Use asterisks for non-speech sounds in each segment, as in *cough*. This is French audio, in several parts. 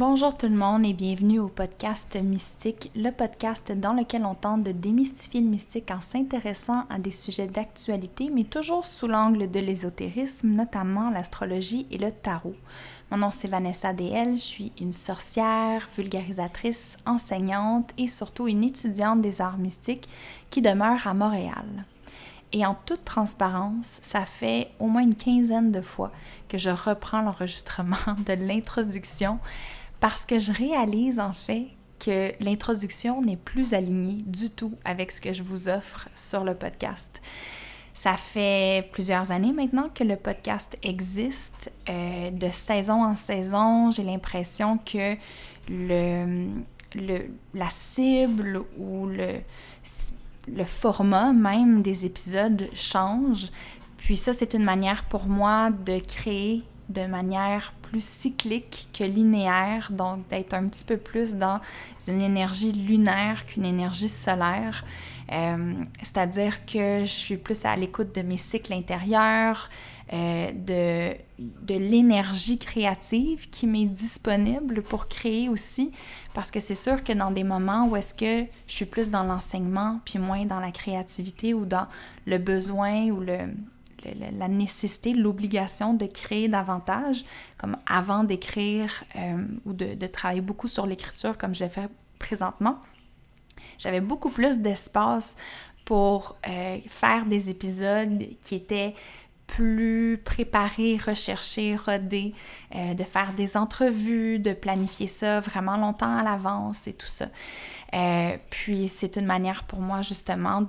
Bonjour tout le monde et bienvenue au podcast Mystique, le podcast dans lequel on tente de démystifier le mystique en s'intéressant à des sujets d'actualité, mais toujours sous l'angle de l'ésotérisme, notamment l'astrologie et le tarot. Mon nom c'est Vanessa DL, je suis une sorcière, vulgarisatrice, enseignante et surtout une étudiante des arts mystiques qui demeure à Montréal. Et en toute transparence, ça fait au moins une quinzaine de fois que je reprends l'enregistrement *laughs* de l'introduction parce que je réalise en fait que l'introduction n'est plus alignée du tout avec ce que je vous offre sur le podcast. Ça fait plusieurs années maintenant que le podcast existe. Euh, de saison en saison, j'ai l'impression que le, le, la cible ou le, le format même des épisodes change. Puis ça, c'est une manière pour moi de créer de manière plus cyclique que linéaire, donc d'être un petit peu plus dans une énergie lunaire qu'une énergie solaire. Euh, c'est-à-dire que je suis plus à l'écoute de mes cycles intérieurs, euh, de, de l'énergie créative qui m'est disponible pour créer aussi, parce que c'est sûr que dans des moments où est-ce que je suis plus dans l'enseignement, puis moins dans la créativité ou dans le besoin ou le, la nécessité, l'obligation de créer davantage, comme avant d'écrire euh, ou de, travailler beaucoup sur l'écriture comme je le fais présentement. J'avais beaucoup plus d'espace pour euh, faire des épisodes qui étaient plus préparés, recherchés, rodés, euh, de faire des entrevues, de planifier ça vraiment longtemps à l'avance et tout ça. Euh, puis c'est une manière pour moi justement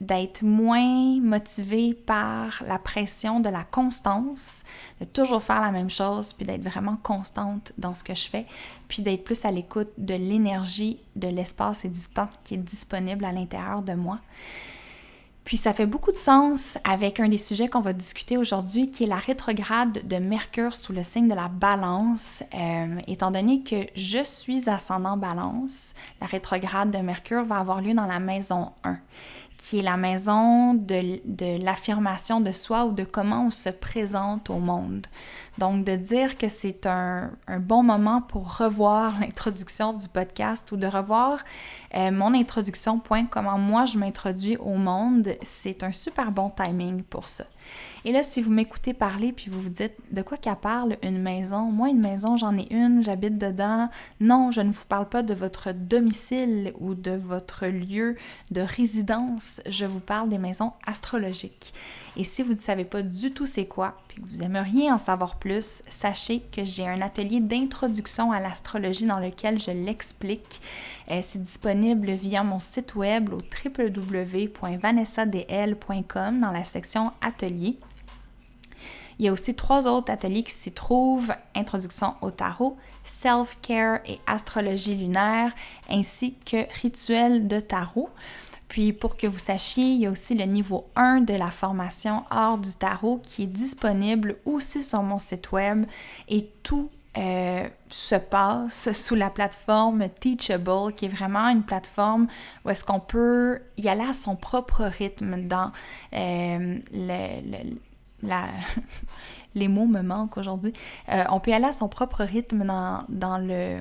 d'être moins motivée par la pression de la constance, de toujours faire la même chose, puis d'être vraiment constante dans ce que je fais, puis d'être plus à l'écoute de l'énergie, de l'espace et du temps qui est disponible à l'intérieur de moi. Puis ça fait beaucoup de sens avec un des sujets qu'on va discuter aujourd'hui, qui est la rétrograde de Mercure sous le signe de la balance. Euh, étant donné que je suis ascendant balance, la rétrograde de Mercure va avoir lieu dans la maison 1 qui est la maison de, l'affirmation de soi ou de comment on se présente au monde. Donc, de dire que c'est un, un, bon moment pour revoir *laughs* l'introduction du podcast ou de revoir euh, mon introduction, point, comment moi je m'introduis au monde, c'est un super bon timing pour ça. Et là, si vous m'écoutez parler puis vous vous dites de quoi qu'elle parle une maison, moi une maison j'en ai une, j'habite dedans. Non, je ne vous parle pas de votre domicile ou de votre lieu de résidence, je vous parle des maisons astrologiques. Et si vous ne savez pas du tout c'est quoi, puis que vous aimeriez en savoir plus, sachez que j'ai un atelier d'introduction à l'astrologie dans lequel je l'explique. Euh, c'est disponible via mon site web au www.vanessadl.com dans la section atelier. Il y a aussi trois autres ateliers qui s'y trouvent, Introduction au tarot, Self-Care et Astrologie lunaire, ainsi que Rituel de tarot. Puis pour que vous sachiez, il y a aussi le niveau 1 de la formation hors du tarot qui est disponible aussi sur mon site web et tout euh, se passe *laughs* sous la plateforme Teachable, qui est vraiment une plateforme où est-ce qu'on peut y aller à son propre rythme dans euh, le, *laughs* les mots me manquent aujourd'hui. Euh, on peut aller à son propre rythme dans, le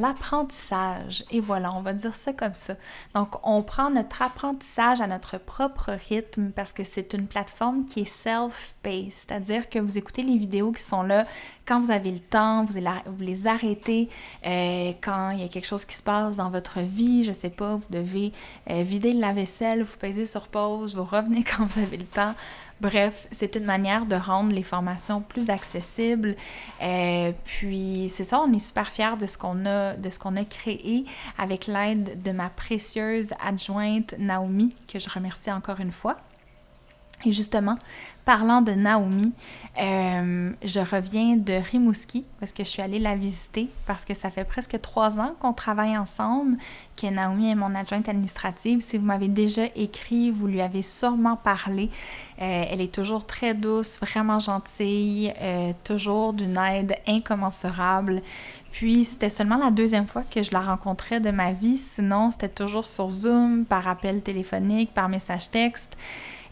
l'apprentissage. Et voilà, on va dire ça comme ça. Donc, on prend notre apprentissage à notre propre rythme parce que c'est une plateforme qui est self-paced, c'est-à-dire que vous écoutez les vidéos qui sont là quand vous avez le temps, vous, les arrêtez euh, quand il y a quelque chose qui se passe dans votre vie, je sais pas, vous devez euh, vider la vaisselle, vous pesez sur pause, vous revenez *laughs* quand vous avez le temps. Bref, c'est une manière de rendre les formations plus accessibles. Euh, puis c'est ça, on est super fiers de ce qu'on a, de ce qu'on a créé avec l'aide de ma précieuse adjointe Naomi, que je remercie encore une fois. Et justement, parlant de Naomi, euh, je reviens de Rimouski parce que je suis allée la visiter parce que ça fait presque trois ans qu'on travaille ensemble, que Naomi est mon adjointe administrative. Si vous m'avez déjà écrit, vous lui avez sûrement parlé. Euh, elle est toujours très douce, vraiment gentille, euh, toujours d'une aide incommensurable. Puis c'était seulement la deuxième fois que je la rencontrais de ma vie, sinon c'était toujours sur Zoom, par appel téléphonique, par message texte.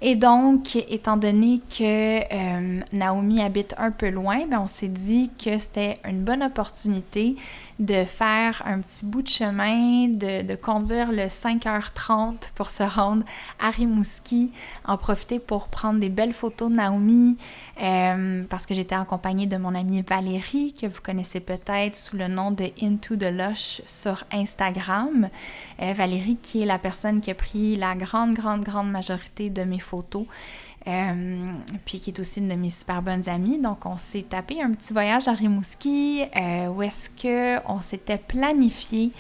Et donc, étant donné que euh, Naomi habite un peu loin, ben, on s'est dit que c'était une bonne opportunité de faire un petit bout de chemin, de, conduire le 5h30 pour se rendre à Rimouski, en profiter pour prendre des belles photos de Naomi, euh, parce que j'étais accompagnée de mon amie Valérie, que vous connaissez peut-être sous le nom de Into the Lush sur Instagram. Euh, Valérie qui est la personne qui a pris la grande, grande, grande majorité de mes photos. Euh, puis qui est aussi une de mes super bonnes amies. Donc, on s'est tapé un petit voyage à Rimouski euh, où est-ce qu'on s'était planifié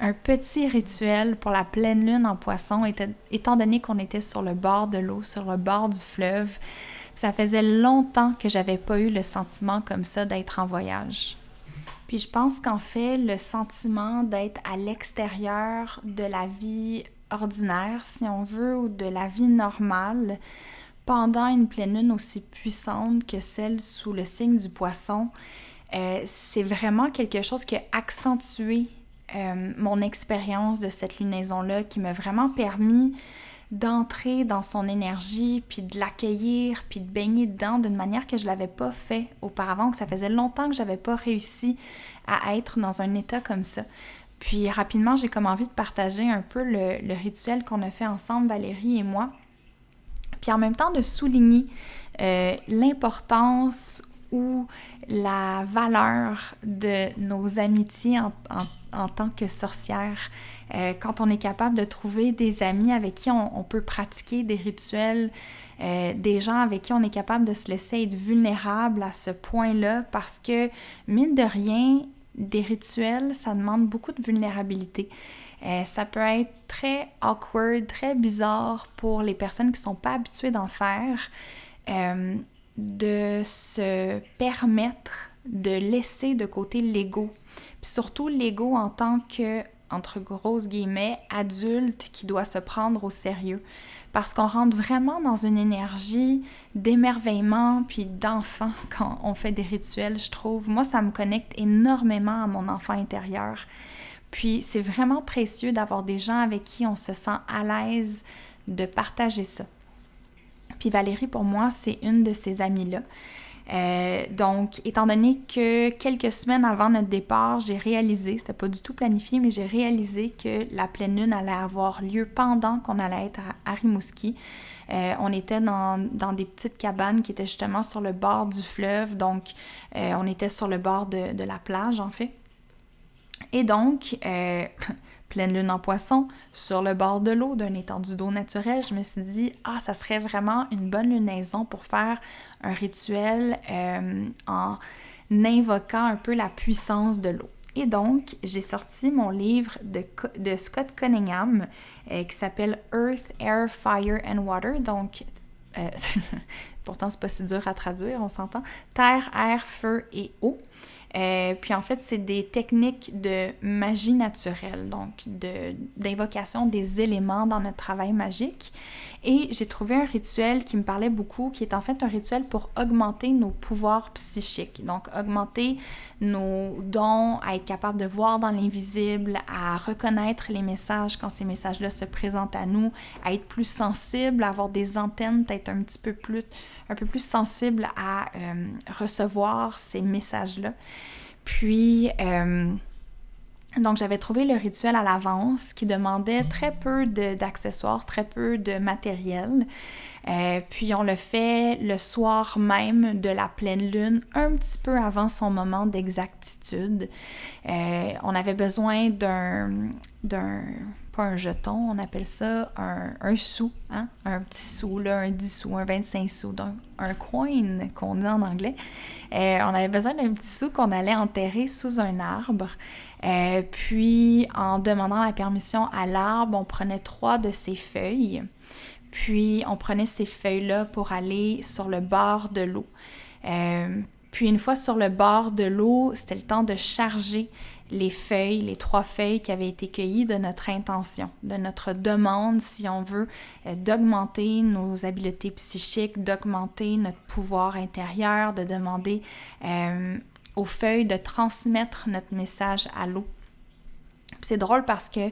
un petit rituel pour la pleine lune en poisson, étant donné qu'on était sur le bord de l'eau, sur le bord du fleuve. ça faisait longtemps que j'avais pas eu le sentiment comme ça d'être en voyage. Puis je pense qu'en fait, le sentiment d'être à l'extérieur de la vie ordinaire, si on veut, ou de la vie normale, pendant une pleine lune aussi puissante que celle sous le signe du poisson, euh, c'est vraiment quelque chose qui a accentué euh, mon expérience de cette lunaison-là, qui m'a vraiment permis d'entrer dans son énergie, puis de l'accueillir, puis de baigner dedans d'une manière que je ne l'avais pas fait auparavant, que ça faisait longtemps que j'avais pas réussi à être dans un état comme ça. Puis rapidement, j'ai comme envie de partager un peu le, le rituel qu'on a fait ensemble, Valérie et moi puis en même temps de souligner euh, l'importance ou la valeur de nos amitiés en, tant que sorcières. Euh, quand on est capable de trouver des amis avec qui on, peut pratiquer des rituels, euh, des gens avec qui on est capable de se laisser être vulnérable à ce point-là, parce que, mine de rien, des rituels, ça demande beaucoup de vulnérabilité. Euh, ça peut être très awkward, très bizarre pour les personnes qui ne sont pas habituées d'en faire, euh, de se permettre de laisser de côté l'ego. Puis surtout l'ego en tant que, entre grosses guillemets, adulte qui doit se prendre au sérieux. Parce qu'on rentre vraiment dans une énergie d'émerveillement puis d'enfant *laughs* quand on fait des rituels, je trouve. Moi, ça me connecte énormément à mon enfant intérieur. Puis c'est vraiment précieux d'avoir des gens avec qui on se sent à l'aise de partager ça. Puis Valérie, pour moi, c'est une de ces amies-là. Euh, donc, étant donné que quelques semaines avant notre départ, j'ai réalisé, c'était pas du tout planifié, mais j'ai réalisé que la pleine lune allait avoir lieu pendant qu'on allait être à, Rimouski. Euh, on était dans, des petites cabanes qui étaient justement sur le bord du fleuve, donc euh, on était sur le bord de la plage en fait. Et donc, euh, *laughs* pleine lune en poisson, sur le bord de l'eau, d'un étendue d'eau naturel, je me suis dit, ah, ça serait vraiment une bonne lunaison pour faire un rituel euh, en invoquant un peu la puissance de l'eau. Et donc, j'ai sorti mon livre de, Scott Cunningham euh, qui s'appelle Earth, Air, Fire and Water. Donc, *laughs* pourtant, c'est pas si dur à traduire, on s'entend. Terre, air, feu et eau. Euh, puis en fait, c'est des techniques de magie naturelle, donc d'invocation des éléments dans notre travail magique. Et j'ai trouvé un rituel qui me parlait beaucoup, qui est en fait un rituel pour augmenter nos pouvoirs psychiques. Donc, augmenter nos dons, à être capable de voir dans l'invisible, à reconnaître les messages quand ces messages-là se présentent à nous, à être plus sensible, à avoir des antennes peut-être un petit peu plus, un peu plus sensibles à euh, recevoir ces messages-là. Puis, euh, donc, j'avais trouvé le rituel à l'avance qui demandait très peu d'accessoires, très peu de matériel. Euh, puis, on le fait le soir même de la pleine lune, un petit peu avant son moment d'exactitude. On avait besoin d'un, pas un jeton, on appelle ça un, sou, hein? un petit sou, là, un 10 sous, un 25 sous, donc un coin qu'on dit en anglais. Euh, on avait besoin d'un petit sou qu'on allait enterrer sous un arbre. Euh, puis, en demandant la permission à l'arbre, on prenait trois de ses feuilles. Puis, on prenait ces feuilles-là pour aller sur le bord de l'eau. Euh, puis, une fois sur le bord de l'eau, c'était le temps de charger les feuilles, les trois feuilles qui avaient été cueillies de notre intention, de notre demande, si on veut, euh, d'augmenter nos habiletés psychiques, d'augmenter notre pouvoir intérieur, de demander aux feuilles de transmettre notre message à l'eau. c'est drôle parce que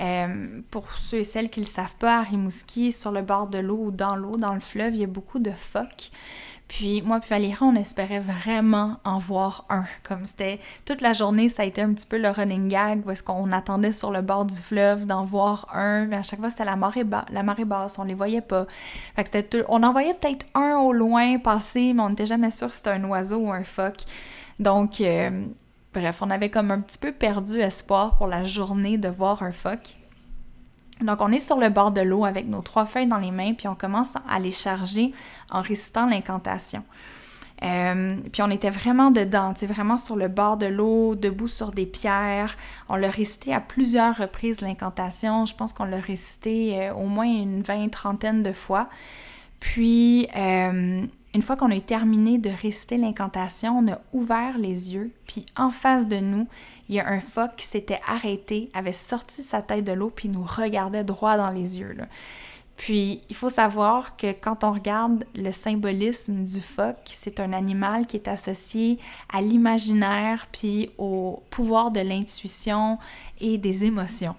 euh, pour ceux et celles qui ne le savent pas, à Rimouski, sur le bord de l'eau ou dans l'eau, dans le fleuve, il y a beaucoup de phoques. Puis moi puis Valérie, on espérait vraiment en voir un. Comme c'était toute la journée, ça a été un petit peu le running gag où est-ce qu'on attendait sur le bord du fleuve d'en voir un. Mais à chaque fois, c'était la marée, la marée basse, on les voyait pas. Fait que c'était on en voyait peut-être un au loin passer, mais on n'était jamais sûr si c'était un oiseau ou un phoque. Donc, euh, bref, on avait comme un petit peu perdu espoir pour la journée de voir un phoque. Donc, on est sur le bord de l'eau avec nos trois feuilles dans les mains, puis on commence à les charger en récitant l'incantation. Euh, puis on était vraiment dedans, vraiment sur le bord de l'eau, debout sur des pierres. On l'a récité à plusieurs reprises, l'incantation. Je pense qu'on l'a récité euh, au moins une vingt, trentaine de fois. Puis, euh, une fois qu'on a terminé de réciter l'incantation, on a ouvert les yeux, puis en face de nous, il y a un phoque qui s'était arrêté, avait sorti sa tête de l'eau, puis nous regardait droit dans les yeux. Puis, il faut savoir que quand on regarde le symbolisme du phoque, c'est un animal qui est associé à l'imaginaire, puis au pouvoir de l'intuition et des émotions.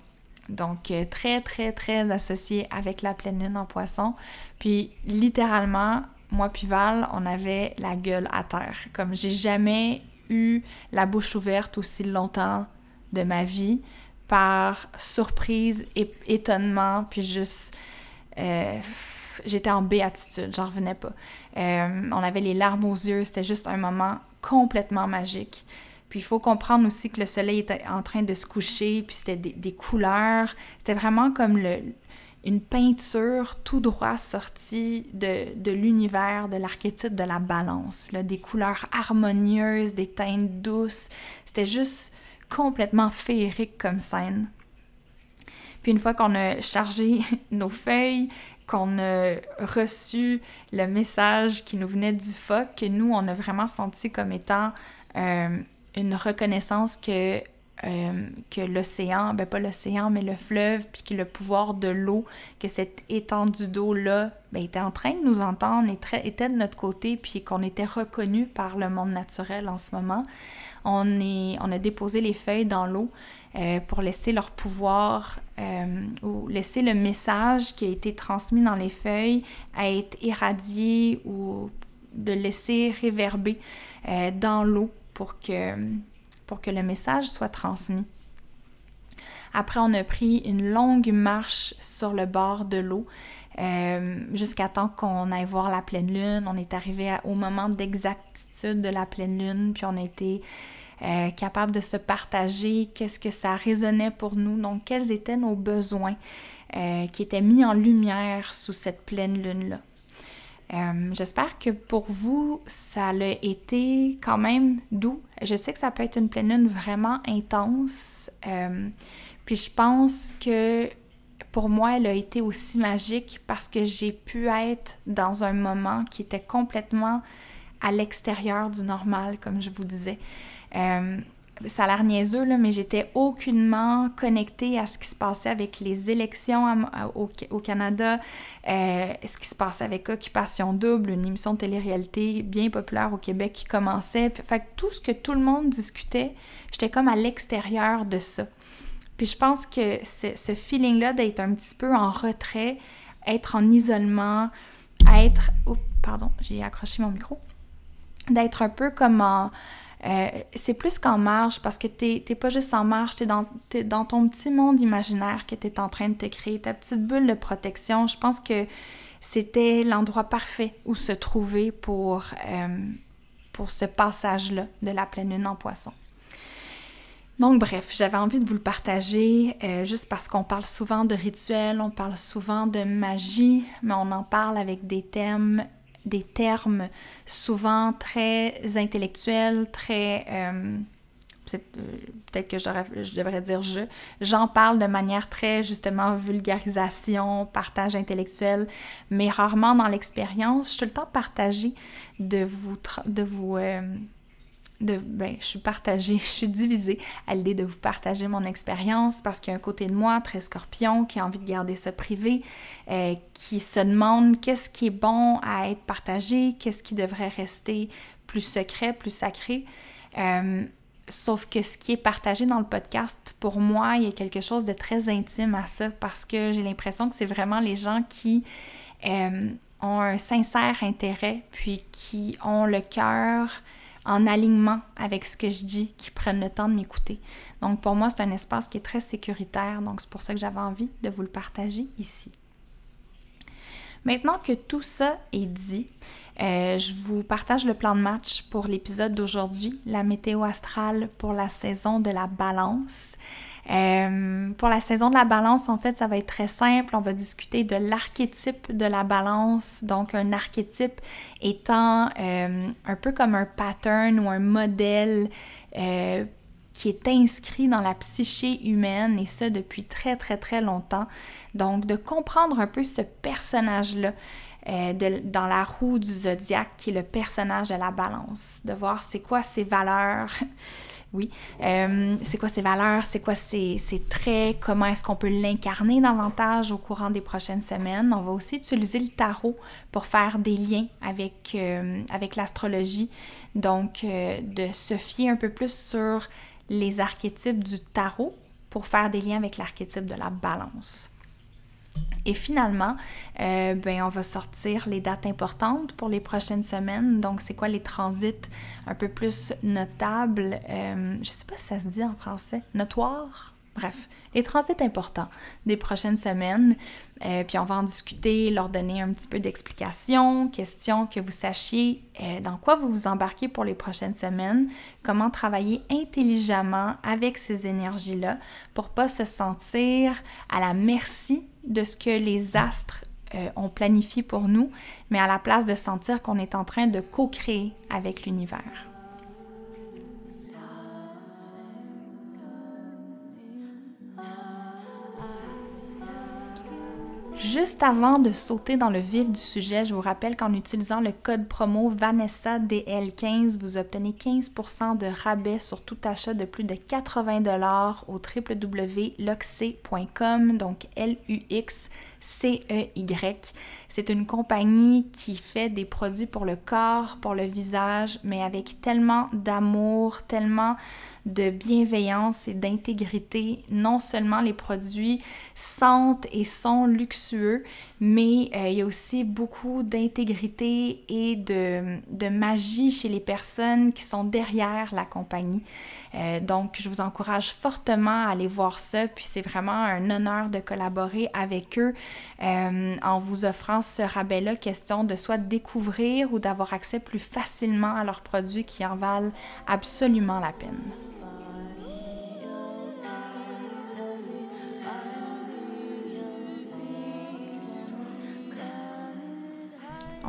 Donc, euh, très, très, très associé avec la pleine lune en poisson. Puis, littéralement, moi puis Val, on avait la gueule à terre. Comme j'ai jamais eu la bouche ouverte aussi longtemps de ma vie par surprise, et étonnement, puis juste... Euh, j'étais en béatitude, j'en revenais pas. Euh, on avait les larmes aux yeux, c'était juste un moment complètement magique. Puis il faut comprendre aussi que le soleil était en train de se coucher, puis c'était des, des couleurs. C'était vraiment comme le, une peinture tout droit sortie de, l'univers, de l'archétype de la balance, là, des couleurs harmonieuses, des teintes douces. C'était juste complètement féerique comme scène. Puis une fois qu'on a chargé *laughs* nos feuilles, qu'on a reçu le message qui nous venait du phoque, que nous, on a vraiment senti comme étant euh, une reconnaissance que euh, que l'océan, ben pas l'océan, mais le fleuve, puis que le pouvoir de l'eau, que cette étendue d'eau-là ben, était en train de nous entendre, était de notre côté, puis qu'on était reconnu par le monde naturel en ce moment. On, est, on a déposé les feuilles dans l'eau euh, pour laisser leur pouvoir euh, ou laisser le message qui a été transmis dans les feuilles à être irradié ou de laisser réverber dans l'eau pour que pour que le message soit transmis. Après, on a pris une longue marche sur le bord de l'eau euh, jusqu'à temps qu'on aille voir la pleine lune. On est arrivé au moment d'exactitude de la pleine lune, puis on a été euh, capable de se partager qu'est-ce que ça résonnait pour nous, donc quels étaient nos besoins euh, qui étaient mis en lumière sous cette pleine lune-là. Euh, j'espère que pour vous, ça a été quand même doux. Je sais que ça peut être une pleine lune vraiment intense. Euh, puis je pense que pour moi, elle a été aussi magique parce que j'ai pu être dans un moment qui était complètement à l'extérieur du normal, comme je vous disais. Euh, ça a l'air niaiseux, là, mais j'étais aucunement connectée à ce qui se passait avec les élections au, Canada, euh, ce qui se passait avec Occupation Double, une émission de télé-réalité bien populaire au Québec qui commençait. Fait que tout ce que tout le monde discutait, j'étais comme à l'extérieur de ça. Puis je pense que ce feeling-là d'être un petit peu en retrait, être en isolement, être... Oh, pardon, j'ai accroché mon micro. D'être un peu comme en euh, c'est plus qu'en marge parce que t'es pas juste en marge, t'es dans, es dans ton petit monde imaginaire que t'es en train de te créer, ta petite bulle de protection. Je pense que c'était l'endroit parfait où se trouver pour, euh, pour ce passage-là de la pleine lune en poisson. Donc bref, j'avais envie de vous le partager euh, juste parce qu'on parle souvent de rituels, on parle souvent de magie, mais on en parle avec des thèmes des termes souvent très intellectuels, très... Euh, euh, peut-être que je devrais dire je. J'en parle de manière très justement vulgarisation, partage intellectuel, mais rarement dans l'expérience. Je suis le temps partagée de vous, de vous euh, de, ben, je suis partagée, *laughs* je suis divisée à l'idée de vous partager mon expérience parce qu'il y a un côté de moi très scorpion qui a envie de garder ça privé, euh, qui se demande qu'est-ce qui est bon à être partagé, qu'est-ce qui devrait rester plus secret, plus sacré. Euh, Sauf que ce qui est partagé dans le podcast, pour moi, il y a quelque chose de très intime à ça parce que j'ai l'impression que c'est vraiment les gens qui euh, ont un sincère intérêt, puis qui ont le cœur en alignement avec ce que je dis, qui prennent le temps de m'écouter. Donc pour moi, c'est un espace qui est très sécuritaire, donc c'est pour ça que j'avais envie de vous le partager ici. Maintenant que tout ça est dit, euh, je vous partage le plan de match pour l'épisode d'aujourd'hui, la météo astrale pour la saison de la balance. Euh, pour la saison de la balance, en fait, ça va être très simple. On va discuter de l'archétype de la balance. Donc, un archétype étant euh, un peu comme un pattern ou un modèle qui est inscrit dans la psyché humaine et ça depuis très très très longtemps. Donc de comprendre un peu ce personnage-là euh, dans la roue du zodiaque qui est le personnage de la balance, de voir c'est quoi ses valeurs. Oui, euh, c'est quoi ses valeurs, c'est quoi ses, traits, comment est-ce qu'on peut l'incarner davantage au courant des prochaines semaines? On va aussi utiliser le tarot pour faire des liens avec, euh, avec l'astrologie, donc de se fier un peu plus sur les archétypes du tarot pour faire des liens avec l'archétype de la balance. Et finalement, euh, ben, on va sortir les dates importantes pour les prochaines semaines. Donc, c'est quoi les transits un peu plus notables? Euh, je ne sais pas si ça se dit en français. Notoire? Bref, les transits importants des prochaines semaines. Euh, puis on va en discuter, leur donner un petit peu d'explications, questions, que vous sachiez dans quoi vous vous embarquez pour les prochaines semaines, comment travailler intelligemment avec ces énergies-là pour pas se sentir à la merci de ce que les astres euh, ont planifié pour nous, mais à la place de sentir qu'on est en train de co-créer avec l'univers. Juste avant de sauter dans le vif du sujet, je vous rappelle qu'en utilisant le code promo Vanessa DL15, vous obtenez 15% de rabais sur tout achat de plus de 80 dollars au www.luxc.com, donc L U X CEY. C'est une compagnie qui fait des produits pour le corps, pour le visage, mais avec tellement d'amour, tellement de bienveillance et d'intégrité. Non seulement les produits sentent et sont luxueux, mais euh, il y a aussi beaucoup d'intégrité et de, magie chez les personnes qui sont derrière la compagnie. Euh, donc, je vous encourage fortement à aller voir ça, puis c'est vraiment un honneur de collaborer avec eux euh, en vous offrant ce rabais-là, question de soit découvrir ou d'avoir accès plus facilement à leurs produits qui en valent absolument la peine.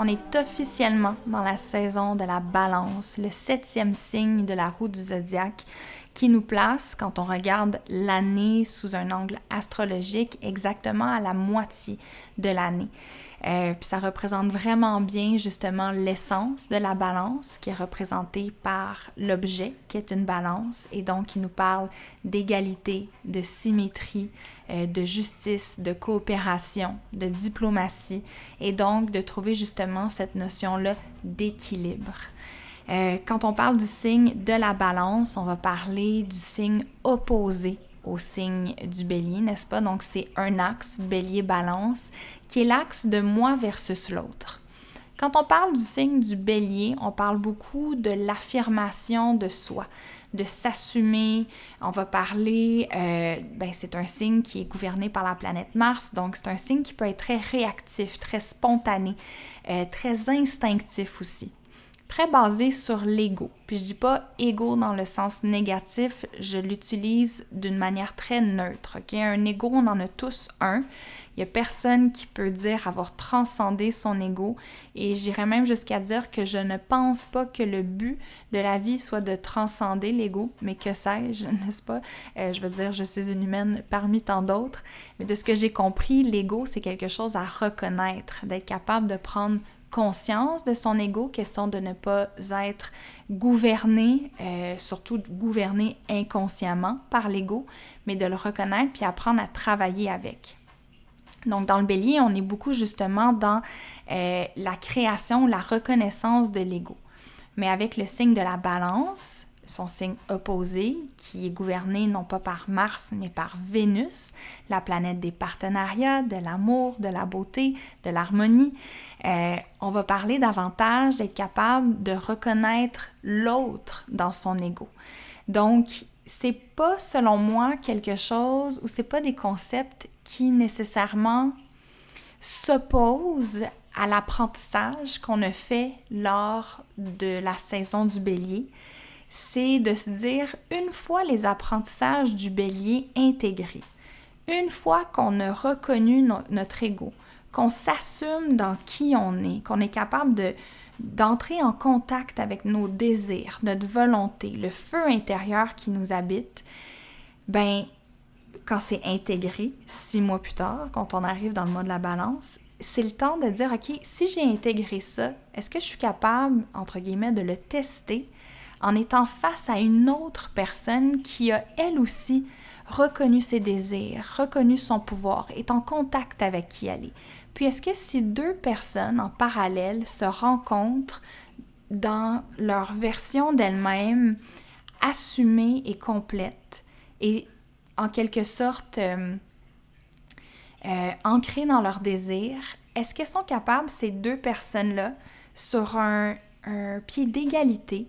On est officiellement dans la saison de la balance, le septième signe de la roue du zodiaque qui nous place, quand on regarde l'année sous un angle astrologique, exactement à la moitié de l'année. Euh, puis ça représente vraiment bien justement l'essence de la balance qui est représentée par l'objet qui est une balance et donc qui nous parle d'égalité, de symétrie, euh, de justice, de coopération, de diplomatie et donc de trouver justement cette notion-là d'équilibre. Euh, quand on parle du signe de la balance, on va parler du signe opposé au signe du bélier, n'est-ce pas? Donc c'est un axe, bélier-balance, qui est l'axe de moi versus l'autre. Quand on parle du signe du bélier, on parle beaucoup de l'affirmation de soi, de s'assumer. On va parler, euh, ben c'est un signe qui est gouverné par la planète Mars, donc c'est un signe qui peut être très réactif, très spontané, euh, très instinctif aussi très basé sur l'ego. Puis je dis pas ego dans le sens négatif, je l'utilise d'une manière très neutre. Ok, un ego, on en a tous un. Il y a personne qui peut dire avoir transcendé son ego. Et j'irais même jusqu'à dire que je ne pense pas que le but de la vie soit de transcender l'ego, mais que sais-je, *laughs* n'est-ce pas? Euh, je veux dire, je suis une humaine parmi tant d'autres. Mais de ce que j'ai compris, l'ego, c'est quelque chose à reconnaître, d'être capable de prendre conscience de son ego, question de ne pas être gouverné, euh, surtout gouverné inconsciemment par l'ego, mais de le reconnaître puis apprendre à travailler avec. Donc dans le bélier, on est beaucoup justement dans euh, la création, la reconnaissance de l'ego. Mais avec le signe de la balance, son signe opposé, qui est gouverné non pas par Mars, mais par Vénus, la planète des partenariats, de l'amour, de la beauté, de l'harmonie. Euh, on va parler davantage d'être capable de reconnaître l'autre dans son ego. Donc, c'est pas, selon moi, quelque chose ou c'est pas des concepts qui nécessairement s'opposent à l'apprentissage qu'on a fait lors de la saison du bélier, c'est de se dire, une fois les apprentissages du bélier intégrés, une fois qu'on a reconnu notre ego, qu'on s'assume dans qui on est, qu'on est capable de d'entrer en contact avec nos désirs, notre volonté, le feu intérieur qui nous habite, ben quand c'est intégré, six mois plus tard, quand on arrive dans le mois de la balance, c'est le temps de dire, OK, si j'ai intégré ça, est-ce que je suis capable, entre guillemets, de le tester en étant face à une autre personne qui a, elle aussi, reconnu ses désirs, reconnu son pouvoir, est en contact avec qui elle est. Puis est-ce que si deux personnes en parallèle se rencontrent dans leur version d'elles-mêmes assumée et complète et en quelque sorte euh, euh, ancrées dans leurs désirs, est-ce qu'elles sont capables, ces deux personnes-là, sur un, pied d'égalité,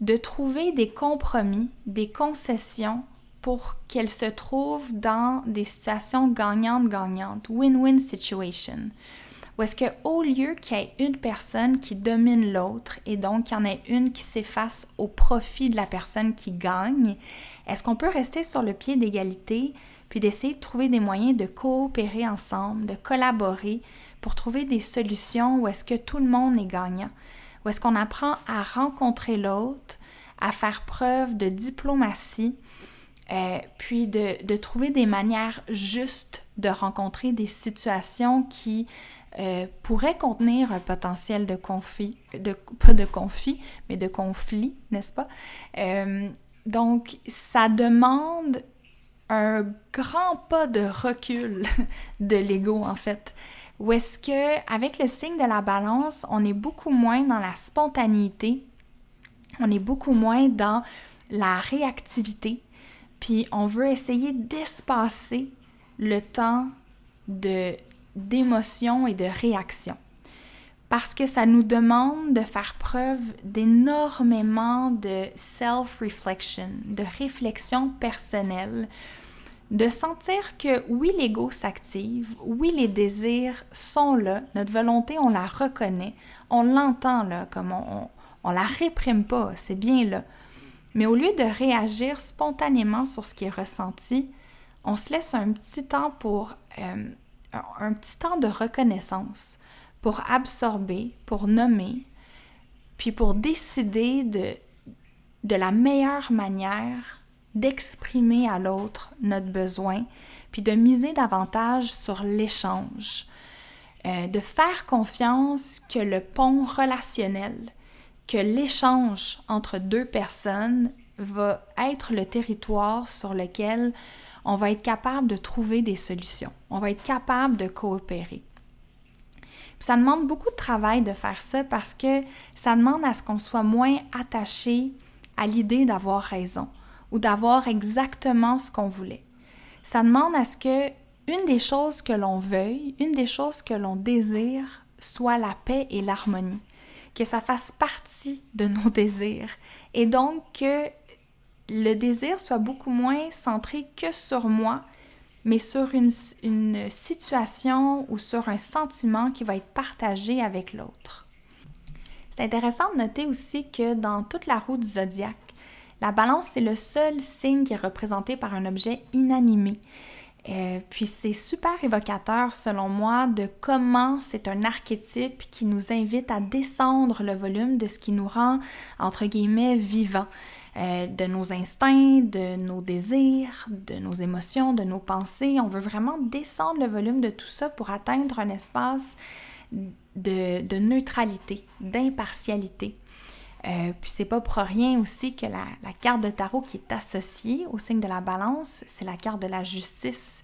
de trouver des compromis, des concessions pour qu'elles se trouvent dans des situations gagnantes-gagnantes, win-win situation. Ou est-ce qu'au lieu qu'il y ait une personne qui domine l'autre et donc qu'il y en ait une qui s'efface au profit de la personne qui gagne, est-ce qu'on peut rester sur le pied d'égalité puis d'essayer de trouver des moyens de coopérer ensemble, de collaborer pour trouver des solutions où est-ce que tout le monde est gagnant, où est-ce qu'on apprend à rencontrer l'autre, à faire preuve de diplomatie, euh, puis de, trouver des manières justes de rencontrer des situations qui euh, pourraient contenir un potentiel de conflit, de, pas de conflit, mais de conflit, n'est-ce pas? Euh, donc, ça demande un grand pas de recul *laughs* de l'ego, en fait. Où est-ce que, avec le signe de la balance, on est beaucoup moins dans la spontanéité, on est beaucoup moins dans la réactivité, puis on veut essayer d'espacer le temps de d'émotion et de réaction. Parce que ça nous demande de faire preuve d'énormément de self-reflection, de réflexion personnelle, de sentir que oui, l'ego s'active, oui, les désirs sont là, notre volonté, on la reconnaît, on l'entend là, comme on, on, la réprime pas, c'est bien là. Mais au lieu de réagir spontanément sur ce qui est ressenti, on se laisse un petit temps pour euh, un petit temps de reconnaissance pour absorber, pour nommer, puis pour décider de, de la meilleure manière d'exprimer à l'autre notre besoin, puis de miser davantage sur l'échange, euh, de faire confiance que le pont relationnel, que l'échange entre deux personnes va être le territoire sur lequel on va être capable de trouver des solutions, on va être capable de coopérer. Ça demande beaucoup de travail de faire ça parce que ça demande à ce qu'on soit moins attaché à l'idée d'avoir raison ou d'avoir exactement ce qu'on voulait. Ça demande à ce que une des choses que l'on veuille, une des choses que l'on désire, soit la paix et l'harmonie, que ça fasse partie de nos *laughs* désirs et donc que le désir soit beaucoup moins centré que sur moi, mais sur une, situation ou sur un sentiment qui va être partagé avec l'autre. C'est intéressant de noter aussi que dans toute la roue du zodiaque, la balance, c'est le seul signe qui est représenté par un objet inanimé. Euh, puis c'est super évocateur, selon moi, de comment c'est un archétype qui nous invite à descendre le volume de ce qui nous rend, entre guillemets, vivant. Euh, de nos instincts, de nos désirs, de nos émotions, de nos pensées. On veut vraiment descendre le volume de tout ça pour atteindre un espace de, neutralité, d'impartialité. Euh, puis c'est pas pour rien aussi que la, carte de tarot qui est associée au signe de la balance, c'est la carte de la justice.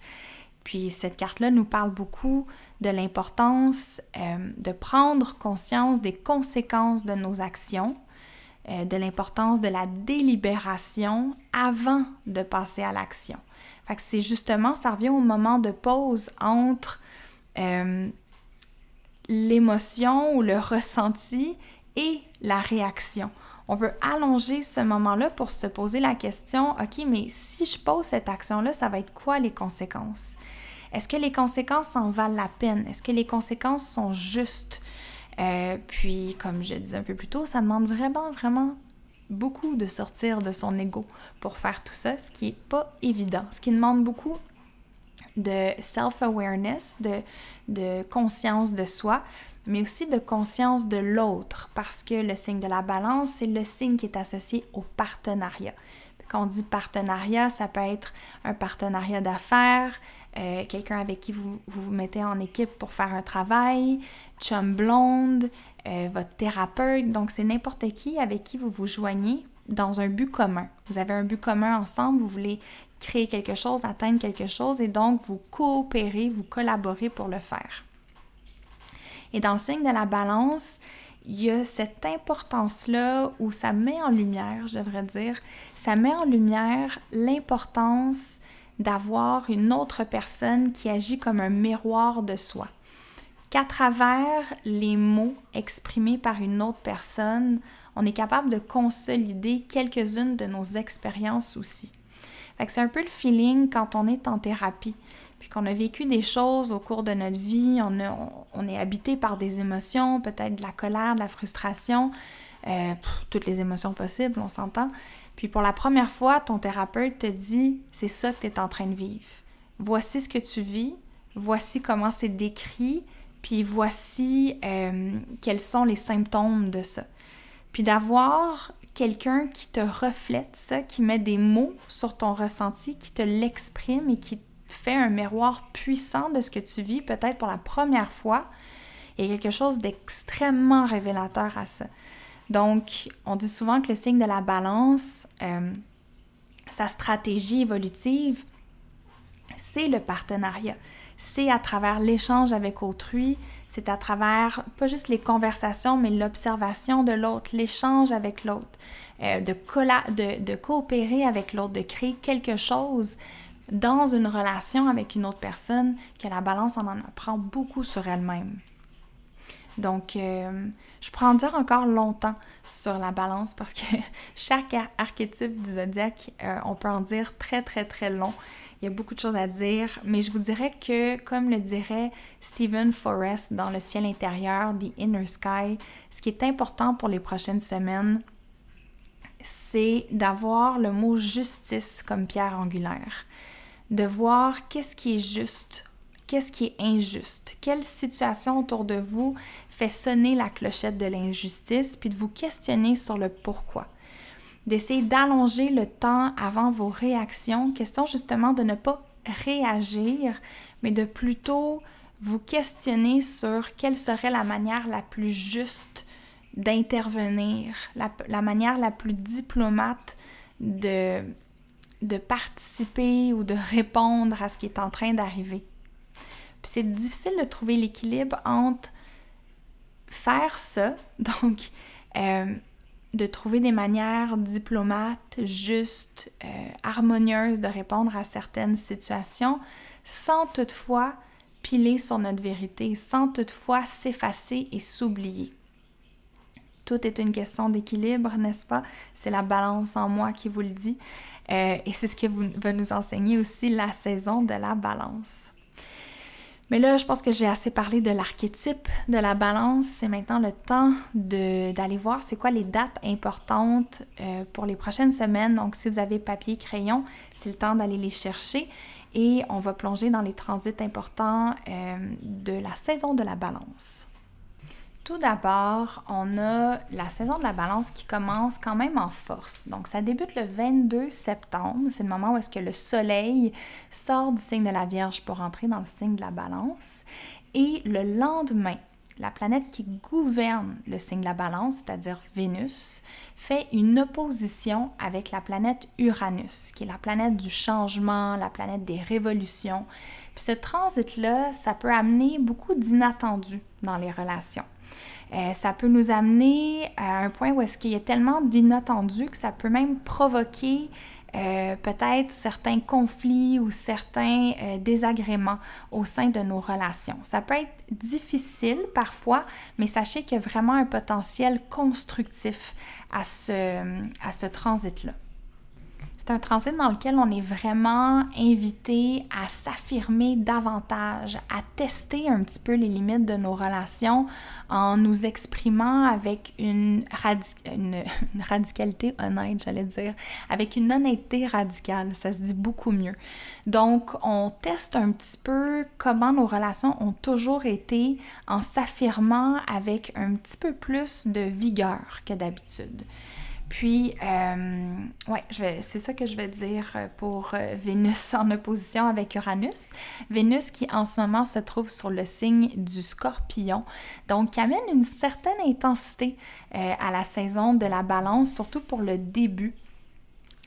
Puis cette carte-là nous parle beaucoup de l'importance euh, de prendre conscience des conséquences de nos actions, euh, de l'importance de la délibération avant de passer à l'action. Fait que c'est justement, ça revient au moment de pause entre l'émotion ou le ressenti et la réaction. On veut allonger ce moment-là pour se poser la question, OK, mais si je pose cette action-là, ça va être quoi les conséquences? Est-ce que les conséquences en valent la peine? Est-ce que les conséquences sont justes? Euh, puis, comme je disais un peu plus tôt, ça demande vraiment, vraiment beaucoup de sortir de son ego pour faire tout ça, ce qui n'est pas évident, ce qui demande beaucoup de self-awareness, de, de conscience de soi, mais aussi de conscience de l'autre, parce que le signe de la balance, c'est le signe qui est associé au partenariat. Quand on dit partenariat, ça peut être un partenariat d'affaires, euh, quelqu'un avec qui vous, vous, mettez en équipe pour faire un travail, chum blonde, euh, votre thérapeute. Donc, c'est n'importe qui avec qui vous vous joignez dans un but commun. Vous avez un but commun ensemble, vous voulez créer quelque chose, atteindre quelque chose, et donc vous coopérez, vous collaborez pour le faire. Et dans le signe de la balance, il y a cette importance-là où ça met en lumière, je devrais dire, ça met en lumière l'importance d'avoir une autre personne qui agit comme un miroir de soi. Qu'à travers les mots exprimés par une autre personne, on est capable de consolider quelques-unes de nos expériences aussi. c'est un peu le feeling quand on est en thérapie qu'on a vécu des choses au cours de notre vie, on, est habité par des émotions, peut-être de la colère, de la frustration, euh, toutes les émotions possibles, on s'entend. Puis pour la première fois, ton thérapeute te dit, c'est ça que tu es en train de vivre. Voici ce que tu vis, voici comment c'est décrit, puis voici euh, quels sont les symptômes de ça. Puis d'avoir quelqu'un qui te reflète ça, qui met des mots sur ton ressenti, qui te l'exprime et qui fait un miroir puissant de ce que tu vis, peut-être pour la première fois. Il y a quelque chose d'extrêmement révélateur à ça. Donc, on dit souvent que le signe de la balance, euh, sa stratégie évolutive, c'est le partenariat. C'est à travers l'échange avec autrui, c'est à travers pas juste les conversations, mais l'observation de l'autre, l'échange avec l'autre, euh, de, coopérer avec l'autre, de créer quelque chose dans une relation avec une autre personne que la balance en en apprend beaucoup sur elle-même. Donc, euh, je pourrais en dire encore longtemps sur la balance parce que *laughs* chaque archétype du zodiaque, euh, on peut en dire très, très, très long. Il y a beaucoup de choses à dire, mais je vous dirais que, comme le dirait Stephen Forrest dans Le ciel intérieur, The Inner Sky, ce qui est important pour les prochaines semaines, c'est d'avoir le mot justice comme pierre angulaire de voir qu'est-ce qui est juste, qu'est-ce qui est injuste, quelle situation autour de vous fait sonner la clochette de l'injustice, puis de vous questionner sur le pourquoi. D'essayer d'allonger le temps avant vos réactions, question justement de ne pas réagir, mais de plutôt vous questionner sur quelle serait la manière la plus juste d'intervenir, la, la, manière la plus diplomate de de participer ou de répondre à ce qui est en train d'arriver. Puis c'est difficile de trouver l'équilibre entre faire ça, *laughs* donc euh, de trouver des manières diplomates, justes, euh, harmonieuses de répondre à certaines situations, sans toutefois piler sur notre vérité, sans toutefois s'effacer et s'oublier. Tout est une question d'équilibre, n'est-ce pas? C'est la balance en moi qui vous le dit. Euh, et c'est ce que va nous enseigner aussi la saison de la balance. Mais là, je pense que j'ai assez parlé de l'archétype de la balance. C'est maintenant le temps d'aller voir c'est quoi les dates importantes euh, pour les prochaines semaines. Donc, si vous avez papier, crayon, c'est le temps d'aller les chercher. Et on va plonger dans les transits importants euh, de la saison de la balance. Tout d'abord, on a la saison de la balance qui commence quand même en force. Donc, ça débute le 22 septembre. C'est le moment où est-ce que le soleil sort du signe de la Vierge pour entrer dans le signe de la balance. Et le lendemain, la planète qui gouverne le signe de la balance, c'est-à-dire Vénus, fait une opposition avec la planète Uranus, qui est la planète du changement, la planète des révolutions. Puis ce transit-là, ça peut amener beaucoup d'inattendus dans les relations. Euh, ça peut nous amener à un point où est-ce qu'il y a tellement d'inattendus que ça peut même provoquer euh, peut-être certains conflits ou certains euh, désagréments au sein de nos relations. Ça peut être difficile parfois, mais sachez qu'il y a vraiment un potentiel constructif à ce, à ce transit-là. C'est un transit dans lequel on est vraiment invité à s'affirmer davantage, à tester un petit peu les limites de nos relations en nous exprimant avec *laughs* une, radicalité honnête, j'allais dire, avec une honnêteté radicale. Ça se dit beaucoup mieux. Donc, on teste un petit peu comment nos relations ont toujours été en s'affirmant avec un petit peu plus de vigueur que d'habitude. Puis, euh, ouais, c'est ça que je vais dire pour euh, Vénus *laughs* en opposition avec Uranus. Vénus qui en ce moment se trouve sur le signe du scorpion, donc qui amène une certaine intensité euh, à la saison de la balance, surtout pour le début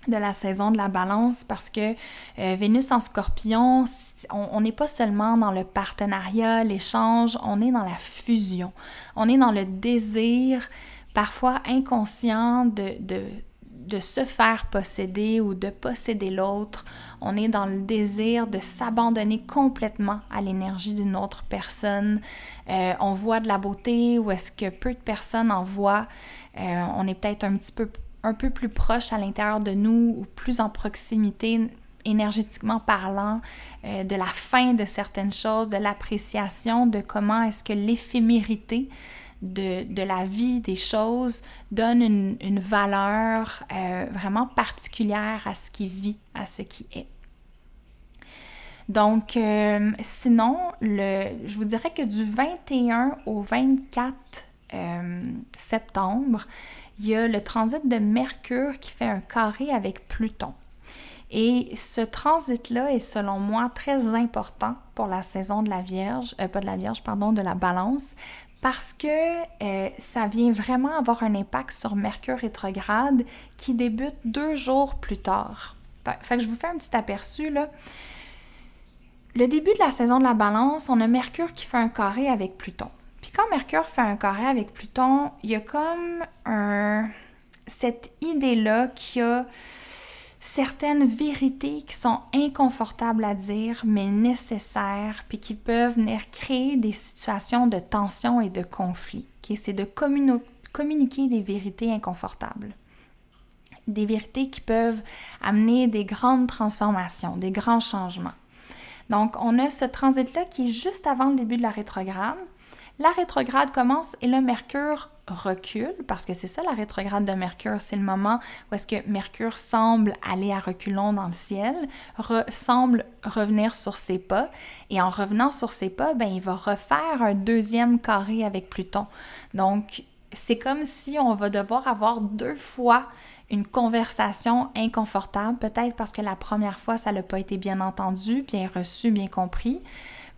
de la saison de la balance parce que Vénus en scorpion, on n'est pas seulement dans le partenariat, l'échange, on est dans la fusion, on est dans le désir parfois inconscient de, de, se faire posséder ou de posséder l'autre. On est dans le désir de s'abandonner complètement à l'énergie d'une autre personne. Euh, on voit de la beauté ou est-ce que peu de personnes en voient. Euh, on est peut-être un petit peu, un peu plus proche à l'intérieur de nous ou plus en proximité énergétiquement parlant, euh, de la fin de certaines choses, de l'appréciation de comment est-ce que l'éphémérité de, la vie, des choses, donne une, valeur euh, vraiment particulière à ce qui vit, à ce qui est. Donc, euh, sinon, je vous dirais que du 21 au 24 euh, septembre, il y a le transit de Mercure qui fait un carré avec Pluton. Et ce transit-là est selon moi très important pour la saison de la Vierge, pas de la Vierge, pardon, de la Balance, parce que euh, ça vient vraiment avoir un impact sur Mercure rétrograde qui débute deux jours plus tard. Fait que je vous fais un petit aperçu là. Le début de la saison de la balance, on a Mercure qui fait un carré avec Pluton. Puis quand Mercure fait un carré avec Pluton, il y a comme un, cette idée-là qui a certaines vérités qui sont inconfortables à dire, mais nécessaires, puis qui peuvent venir créer des situations de tension et de conflit. C'est de communiquer des vérités inconfortables. Des vérités qui peuvent amener des grandes transformations, des grands changements. Donc, on a ce transit-là qui est juste avant le début de la rétrograde. La rétrograde commence et le Mercure recule, parce que c'est ça la rétrograde de Mercure, c'est le moment où que Mercure semble aller à reculons dans le ciel, semble revenir sur ses pas, et en revenant sur ses pas, ben, il va refaire un deuxième carré avec Pluton. Donc, c'est comme si on va devoir avoir deux fois une conversation inconfortable, peut-être parce que la première fois, ça n'a pas été bien entendu, bien reçu, bien compris.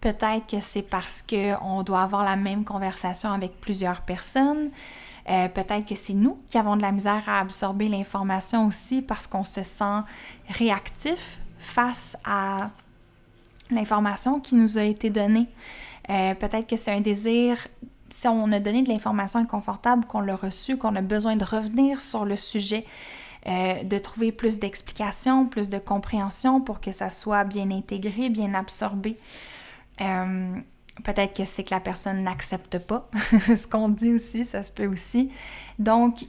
Peut-être que c'est parce qu'on doit avoir la même conversation avec plusieurs personnes. Euh, peut-être que c'est nous qui avons de la misère à absorber l'information aussi parce qu'on se sent réactif face à l'information qui nous a été donnée. Euh, peut-être que c'est un désir, si on a donné de l'information inconfortable, qu'on l'a reçu, qu'on a besoin de revenir sur le sujet, euh, de trouver plus d'explications, plus de compréhension pour que ça soit bien intégré, bien absorbé. Euh, peut-être que c'est que la personne n'accepte pas *laughs* ce qu'on dit aussi, ça se peut aussi. Donc,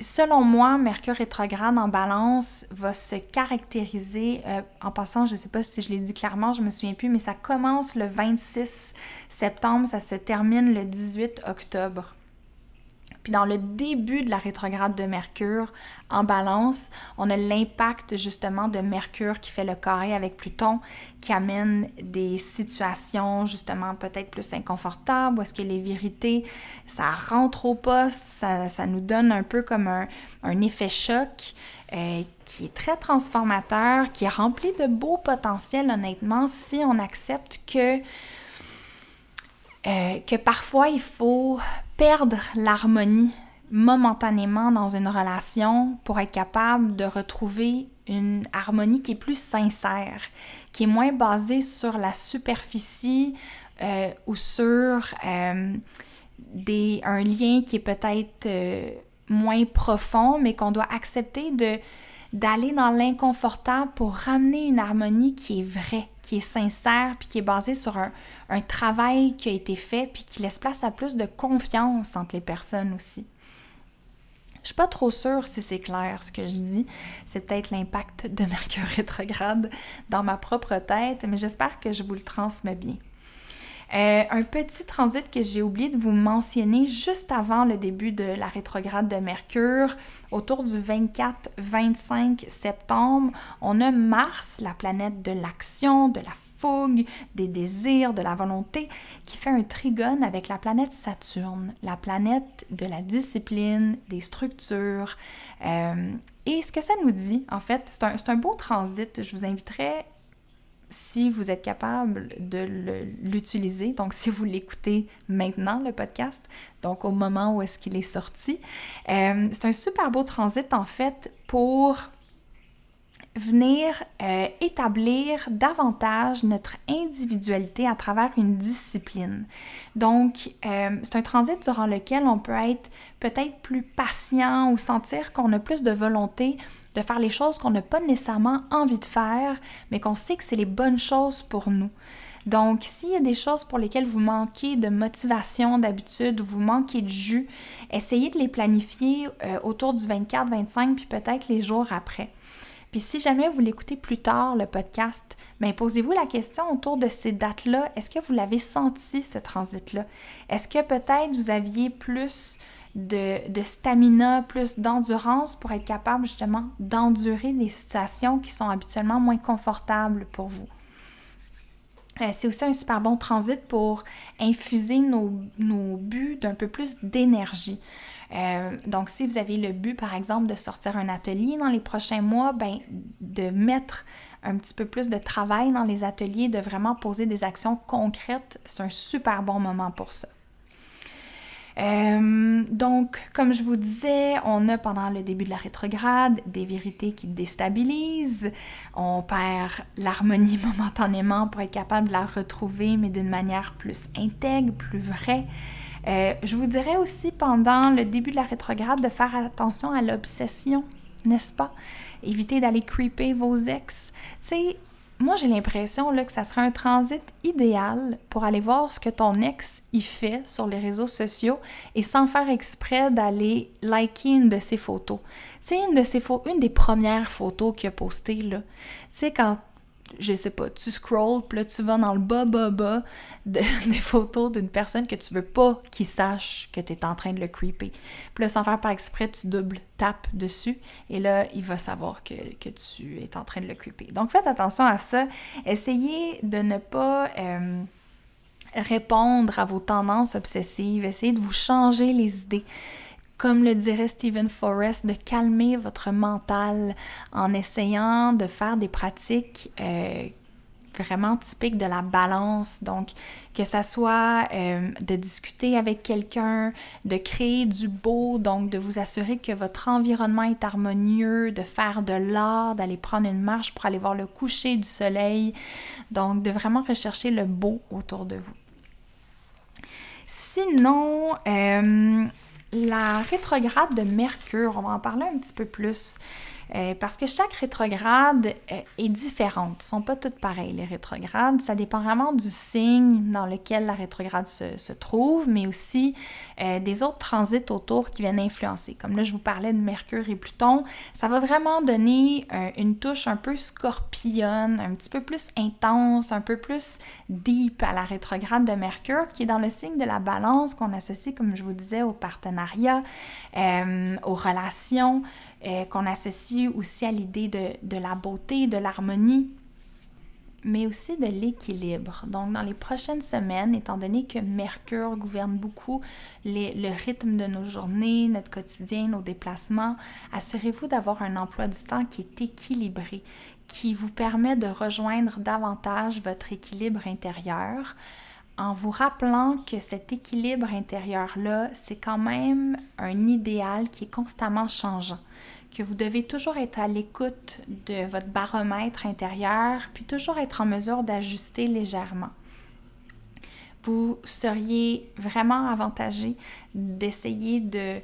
selon moi, Mercure rétrograde en balance va se caractériser, euh, en passant, je ne sais pas si je l'ai dit clairement, je me souviens plus, mais ça commence le 26 septembre, ça se termine le 18 octobre. Puis dans le début de la rétrograde de Mercure en balance, on a l'impact justement de Mercure qui fait le carré avec Pluton, qui amène des situations justement peut-être plus inconfortables, où est-ce que les vérités, ça rentre au poste, ça, nous donne un peu comme un, effet choc. Euh, qui est très transformateur, qui est rempli de beaux potentiels, honnêtement, si on accepte que euh, que parfois il faut perdre l'harmonie momentanément dans une relation pour être capable de retrouver une harmonie qui est plus sincère, qui est moins basée sur la superficie euh, ou sur euh, un lien qui est peut-être moins profond, mais qu'on doit accepter d'aller dans l'inconfortable pour ramener une harmonie qui est vraie, qui est sincère, puis qui est basée sur un, travail qui a été fait, puis qui laisse place à plus de confiance entre les personnes aussi. Je suis pas trop sûre si c'est clair ce que je dis. C'est peut-être l'impact de Mercure *laughs* rétrograde dans ma propre tête, mais j'espère que je vous le transmets bien. Euh, un petit transit que j'ai oublié de vous mentionner juste avant le début de la rétrograde de Mercure, autour du 24-25 septembre, on a Mars, la planète de l'action, de la fougue, des désirs, de la volonté, qui fait un trigone avec la planète Saturne, la planète de la discipline, des structures. Euh, et ce que ça nous dit, en fait, c'est un, un beau transit. Je vous inviterai si vous êtes capable de l'utiliser, donc si vous l'écoutez maintenant, le podcast, donc au moment où est-ce qu'il est sorti, euh, c'est un super beau transit en fait pour venir euh, établir davantage notre individualité à travers une discipline. Donc, euh, c'est un transit durant lequel on peut être peut-être plus patient ou sentir qu'on a plus de volonté de faire les choses qu'on n'a pas nécessairement envie de faire, mais qu'on sait que c'est les bonnes choses pour nous. Donc, s'il y a des choses pour lesquelles vous manquez de motivation d'habitude ou vous manquez de jus, essayez de les planifier euh, autour du 24-25 puis peut-être les jours après. Puis si jamais vous l'écoutez plus tard, le podcast, bien, posez-vous la question autour de ces dates-là. Est-ce que vous l'avez senti, ce transit-là? Est-ce que peut-être vous aviez plus de, stamina, plus d'endurance pour être capable justement d'endurer des situations qui sont habituellement moins confortables pour vous. Euh, c'est aussi un super bon transit pour infuser nos, buts d'un peu plus d'énergie. Euh, donc, si vous avez le but, par exemple, de sortir un atelier dans les prochains mois, ben, de mettre un petit peu plus de travail dans les ateliers, de vraiment poser des actions concrètes, c'est un super bon moment pour ça. Euh, donc, comme je vous disais, on a pendant le début de la rétrograde des vérités qui déstabilisent. On perd l'harmonie *laughs* momentanément pour être capable de la retrouver, mais d'une manière plus intègre, plus vraie. Euh, je vous dirais aussi pendant le début de la rétrograde de faire attention à l'obsession, n'est-ce pas? Éviter d'aller creeper vos ex. Tu sais, moi, j'ai l'impression que ça serait un transit idéal pour aller voir ce que ton ex y fait sur les réseaux sociaux et sans faire exprès d'aller liker une de ses photos. Tu sais, une des premières photos qu'il a postées, là. Tu sais, quand je sais pas, tu scrolls, puis là, tu vas dans le bas, bas, bas *laughs* des photos d'une personne que tu veux pas qu'il sache que tu es en train de le creeper. Puis là, sans faire par exprès, tu double tapes dessus, et là, il va savoir que, tu es en train de le creeper. Donc, faites attention à ça. Essayez de ne pas... Euh, répondre à vos tendances obsessives, essayez de vous changer les idées comme le dirait Stephen Forrest, de calmer votre mental en essayant de faire des pratiques euh, vraiment typiques de la balance. Donc, que ça soit euh, de discuter avec quelqu'un, de créer du beau, donc de vous assurer que votre environnement est harmonieux, de faire de l'art, d'aller prendre une marche pour aller voir le coucher du soleil. Donc, de vraiment rechercher le beau autour de vous. Sinon, euh, la rétrograde de Mercure, on va en parler un petit peu plus. Euh, parce que chaque rétrograde euh, est différente. Ils ne sont pas toutes pareilles, les rétrogrades. Ça dépend vraiment du signe dans lequel la rétrograde se, trouve, mais aussi euh, des autres transits autour qui viennent influencer. Comme là, je vous parlais de Mercure et Pluton. Ça va vraiment donner une touche un peu scorpionne, un petit peu plus intense, un peu plus deep à la rétrograde de Mercure, qui est dans le signe de la balance qu'on associe, comme je vous disais, au partenariat, aux relations. Qu'on associe aussi à l'idée de, la beauté, de l'harmonie, mais aussi de l'équilibre. Donc, dans les prochaines semaines, étant donné que Mercure gouverne beaucoup le rythme de nos journées, notre quotidien, nos déplacements, assurez-vous d'avoir un emploi du temps qui est équilibré, qui vous permet de rejoindre davantage votre équilibre intérieur en vous rappelant que cet équilibre intérieur-là, c'est quand même un idéal qui est constamment changeant que vous devez toujours être à l'écoute de votre baromètre intérieur, puis toujours être en mesure d'ajuster légèrement. vous seriez vraiment avantagé d'essayer de,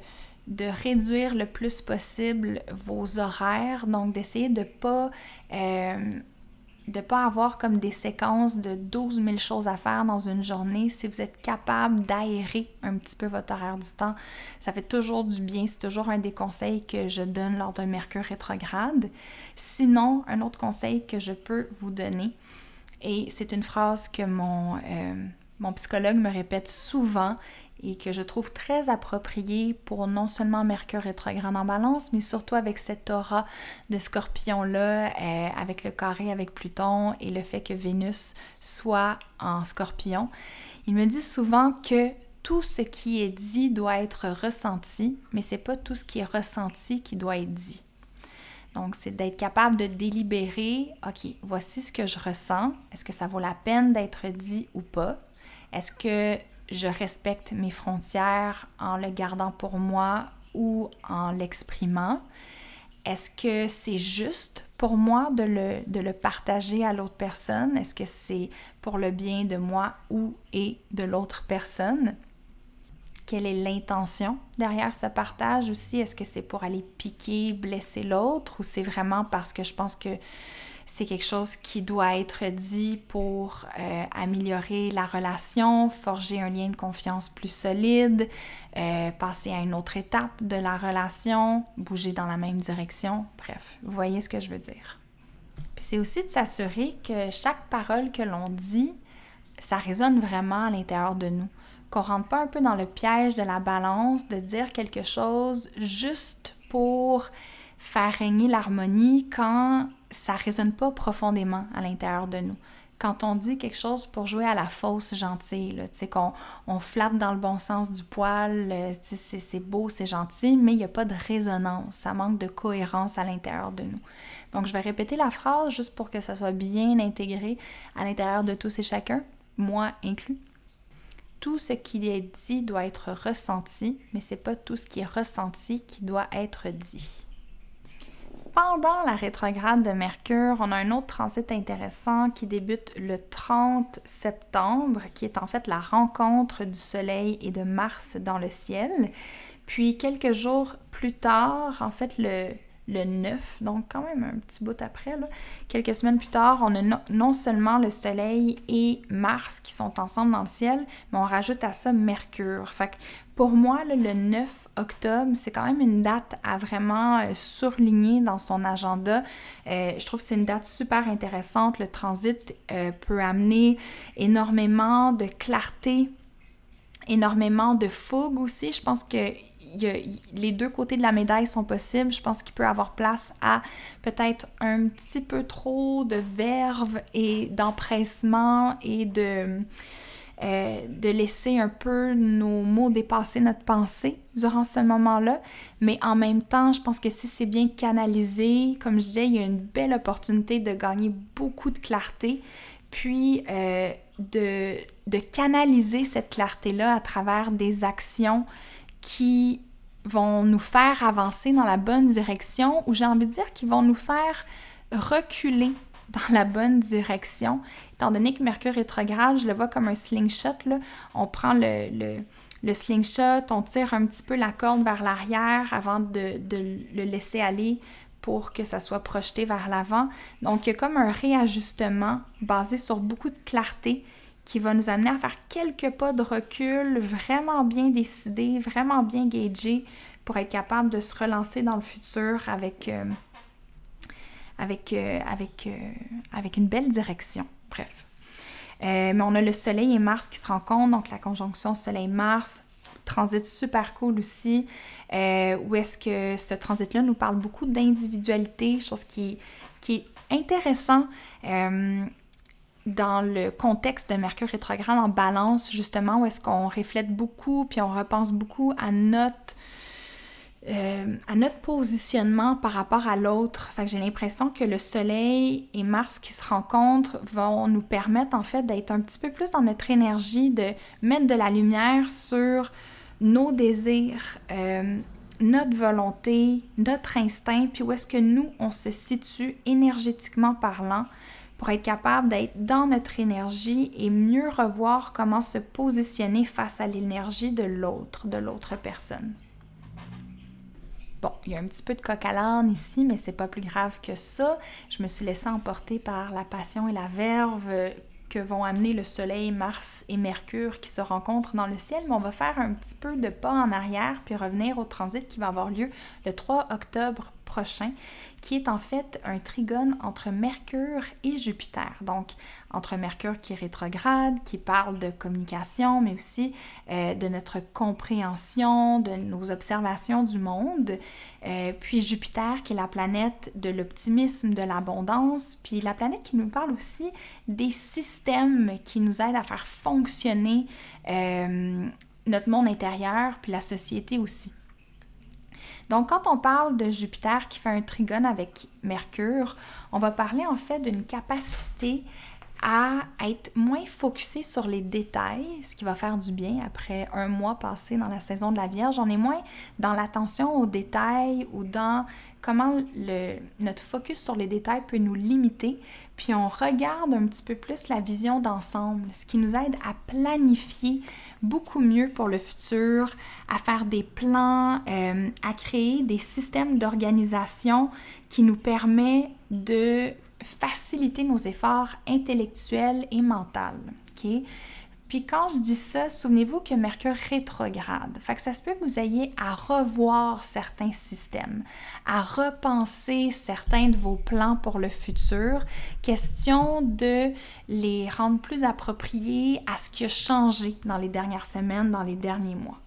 de réduire le plus possible vos horaires, donc d'essayer de pas euh, de pas avoir comme des séquences de 12 000 choses à faire dans une journée. Si vous êtes capable d'aérer un petit peu votre horaire du temps, ça fait toujours du bien. C'est toujours un des conseils que je donne lors d'un Mercure rétrograde. Sinon, un autre conseil que je peux vous donner, et c'est une phrase que mon, euh, mon psychologue me répète souvent et que je trouve très appropriée pour non seulement Mercure rétrograde en balance, mais surtout avec cette aura de scorpion-là, euh, avec le carré avec Pluton et le fait que Vénus soit en scorpion. Il me dit souvent que tout ce qui est dit doit être ressenti, mais c'est pas tout ce qui est ressenti qui doit être dit. Donc, c'est d'être capable de délibérer, OK, voici ce que je ressens, est-ce que ça vaut la peine d'être dit ou pas? Est-ce que je respecte mes frontières en le gardant pour moi ou en l'exprimant? Est-ce que c'est juste pour moi de le, de le partager à l'autre personne? Est-ce que c'est pour le bien de moi ou et de l'autre personne? Quelle est l'intention derrière ce partage aussi? Est-ce que c'est pour aller piquer, blesser l'autre ou c'est vraiment parce que je pense que c'est quelque chose qui doit être dit pour euh, améliorer la relation, forger un lien de confiance plus solide, euh, passer à une autre étape de la relation, bouger dans la même direction. Bref, vous voyez ce que je veux dire. Puis c'est aussi de s'assurer que chaque parole que l'on dit, ça résonne vraiment à l'intérieur de nous. Qu'on rentre pas un peu dans le piège de la balance, de dire quelque chose juste pour faire régner l'harmonie quand ça résonne pas profondément à l'intérieur de nous. Quand on dit quelque chose pour jouer à la fausse gentille, tu sais, qu'on on flatte dans le bon sens du poil, euh, c'est beau, c'est gentil, mais il n'y a pas de résonance, ça manque de cohérence à l'intérieur de nous. Donc, je vais répéter la phrase juste pour que ça soit bien intégré à l'intérieur de tous et chacun, moi inclus. Tout ce qui est dit doit être ressenti, mais c'est pas tout ce qui est ressenti qui doit être dit pendant la rétrograde de Mercure, on a un autre transit intéressant qui débute le 30 septembre, qui est en fait la rencontre du Soleil et de Mars dans le ciel. Puis quelques jours plus tard, en fait le le 9, donc quand même un petit bout après. Quelques semaines plus tard, on a non seulement le Soleil et Mars qui sont ensemble dans le ciel, mais on rajoute à ça Mercure. Fait pour moi, le 9 octobre, c'est quand même une date à vraiment euh, surligner dans son agenda. Euh, je trouve que c'est une date super intéressante. Le transit euh, peut amener énormément de clarté, énormément de fougue aussi. Je pense que les deux côtés de la médaille sont possibles. Je pense qu'il peut avoir place à peut-être un petit peu trop de verve et d'empressement et de, euh, de laisser un peu nos mots dépasser notre pensée durant ce moment-là. Mais en même temps, je pense que si c'est bien canalisé, comme je disais, il y a une belle opportunité de gagner beaucoup de clarté. Puis euh, de, de canaliser cette clarté-là à travers des actions qui vont nous faire avancer dans la bonne direction ou j'ai envie de dire qu'ils vont nous faire reculer dans la bonne direction. Étant donné que Mercure rétrograde, je le vois comme un slingshot. Là. On prend le, le, slingshot, on tire un petit peu la corde vers l'arrière avant de, de, le laisser aller pour que ça soit projeté vers l'avant. Donc, il y a comme un réajustement basé sur beaucoup de clarté qui va nous amener à faire quelques pas de recul vraiment bien décidés, vraiment bien gagés pour être capable de se relancer dans le futur avec, euh, avec, euh, avec, euh, avec une belle direction. Bref. mais on a le Soleil et Mars qui se rencontrent, donc la conjonction Soleil-Mars, transit super cool aussi, où est-ce que ce transit-là nous parle beaucoup d'individualité, chose qui, qui est intéressant dans le contexte de Mercure rétrograde en balance, justement, où est-ce qu'on reflète beaucoup, puis on repense beaucoup à notre, euh, à notre positionnement par rapport à l'autre. Fait que j'ai l'impression que le Soleil et Mars qui se rencontrent vont nous permettre, en fait, d'être un petit peu plus dans notre énergie, de mettre de la lumière sur nos désirs, euh, notre volonté, notre instinct, puis où est-ce que nous, on se situe énergétiquement parlant pour être capable d'être dans notre énergie et mieux revoir comment se positionner face à l'énergie de l'autre, de l'autre personne. Bon, il y a un petit peu de coq à l'âne ici, mais c'est pas plus grave que ça. Je me suis laissée emporter par la passion et la verve que vont amener le Soleil, Mars et Mercure qui se rencontrent dans le ciel, mais on va faire un petit peu de pas en arrière puis revenir au transit qui va avoir lieu le 3 octobre qui est en fait un trigone entre Mercure et Jupiter. Donc, entre Mercure qui est rétrograde, qui parle de communication, mais aussi euh, de notre compréhension, de nos observations du monde, euh, puis Jupiter qui est la planète de l'optimisme, de l'abondance, puis la planète qui nous parle aussi des systèmes qui nous aident à faire fonctionner euh, notre monde intérieur, puis la société aussi. Donc, quand on parle de Jupiter qui fait un trigone avec Mercure, on va parler en fait d'une capacité à être moins focusé sur les détails, ce qui va faire du bien après un mois passé dans la saison de la Vierge. On est moins dans l'attention aux détails ou dans comment notre focus sur les détails peut nous limiter. Puis on regarde un petit peu plus la vision d'ensemble, ce qui nous aide à planifier beaucoup mieux pour le futur, à faire des plans, euh, à créer des systèmes d'organisation qui nous permet de faciliter nos efforts intellectuels et mentaux. Puis quand je dis ça, souvenez-vous que Mercure rétrograde. Ça se peut que vous ayez à revoir certains systèmes, à repenser certains de vos plans pour le futur. Question de les rendre plus appropriés à ce qui a changé dans les dernières semaines, dans les derniers mois.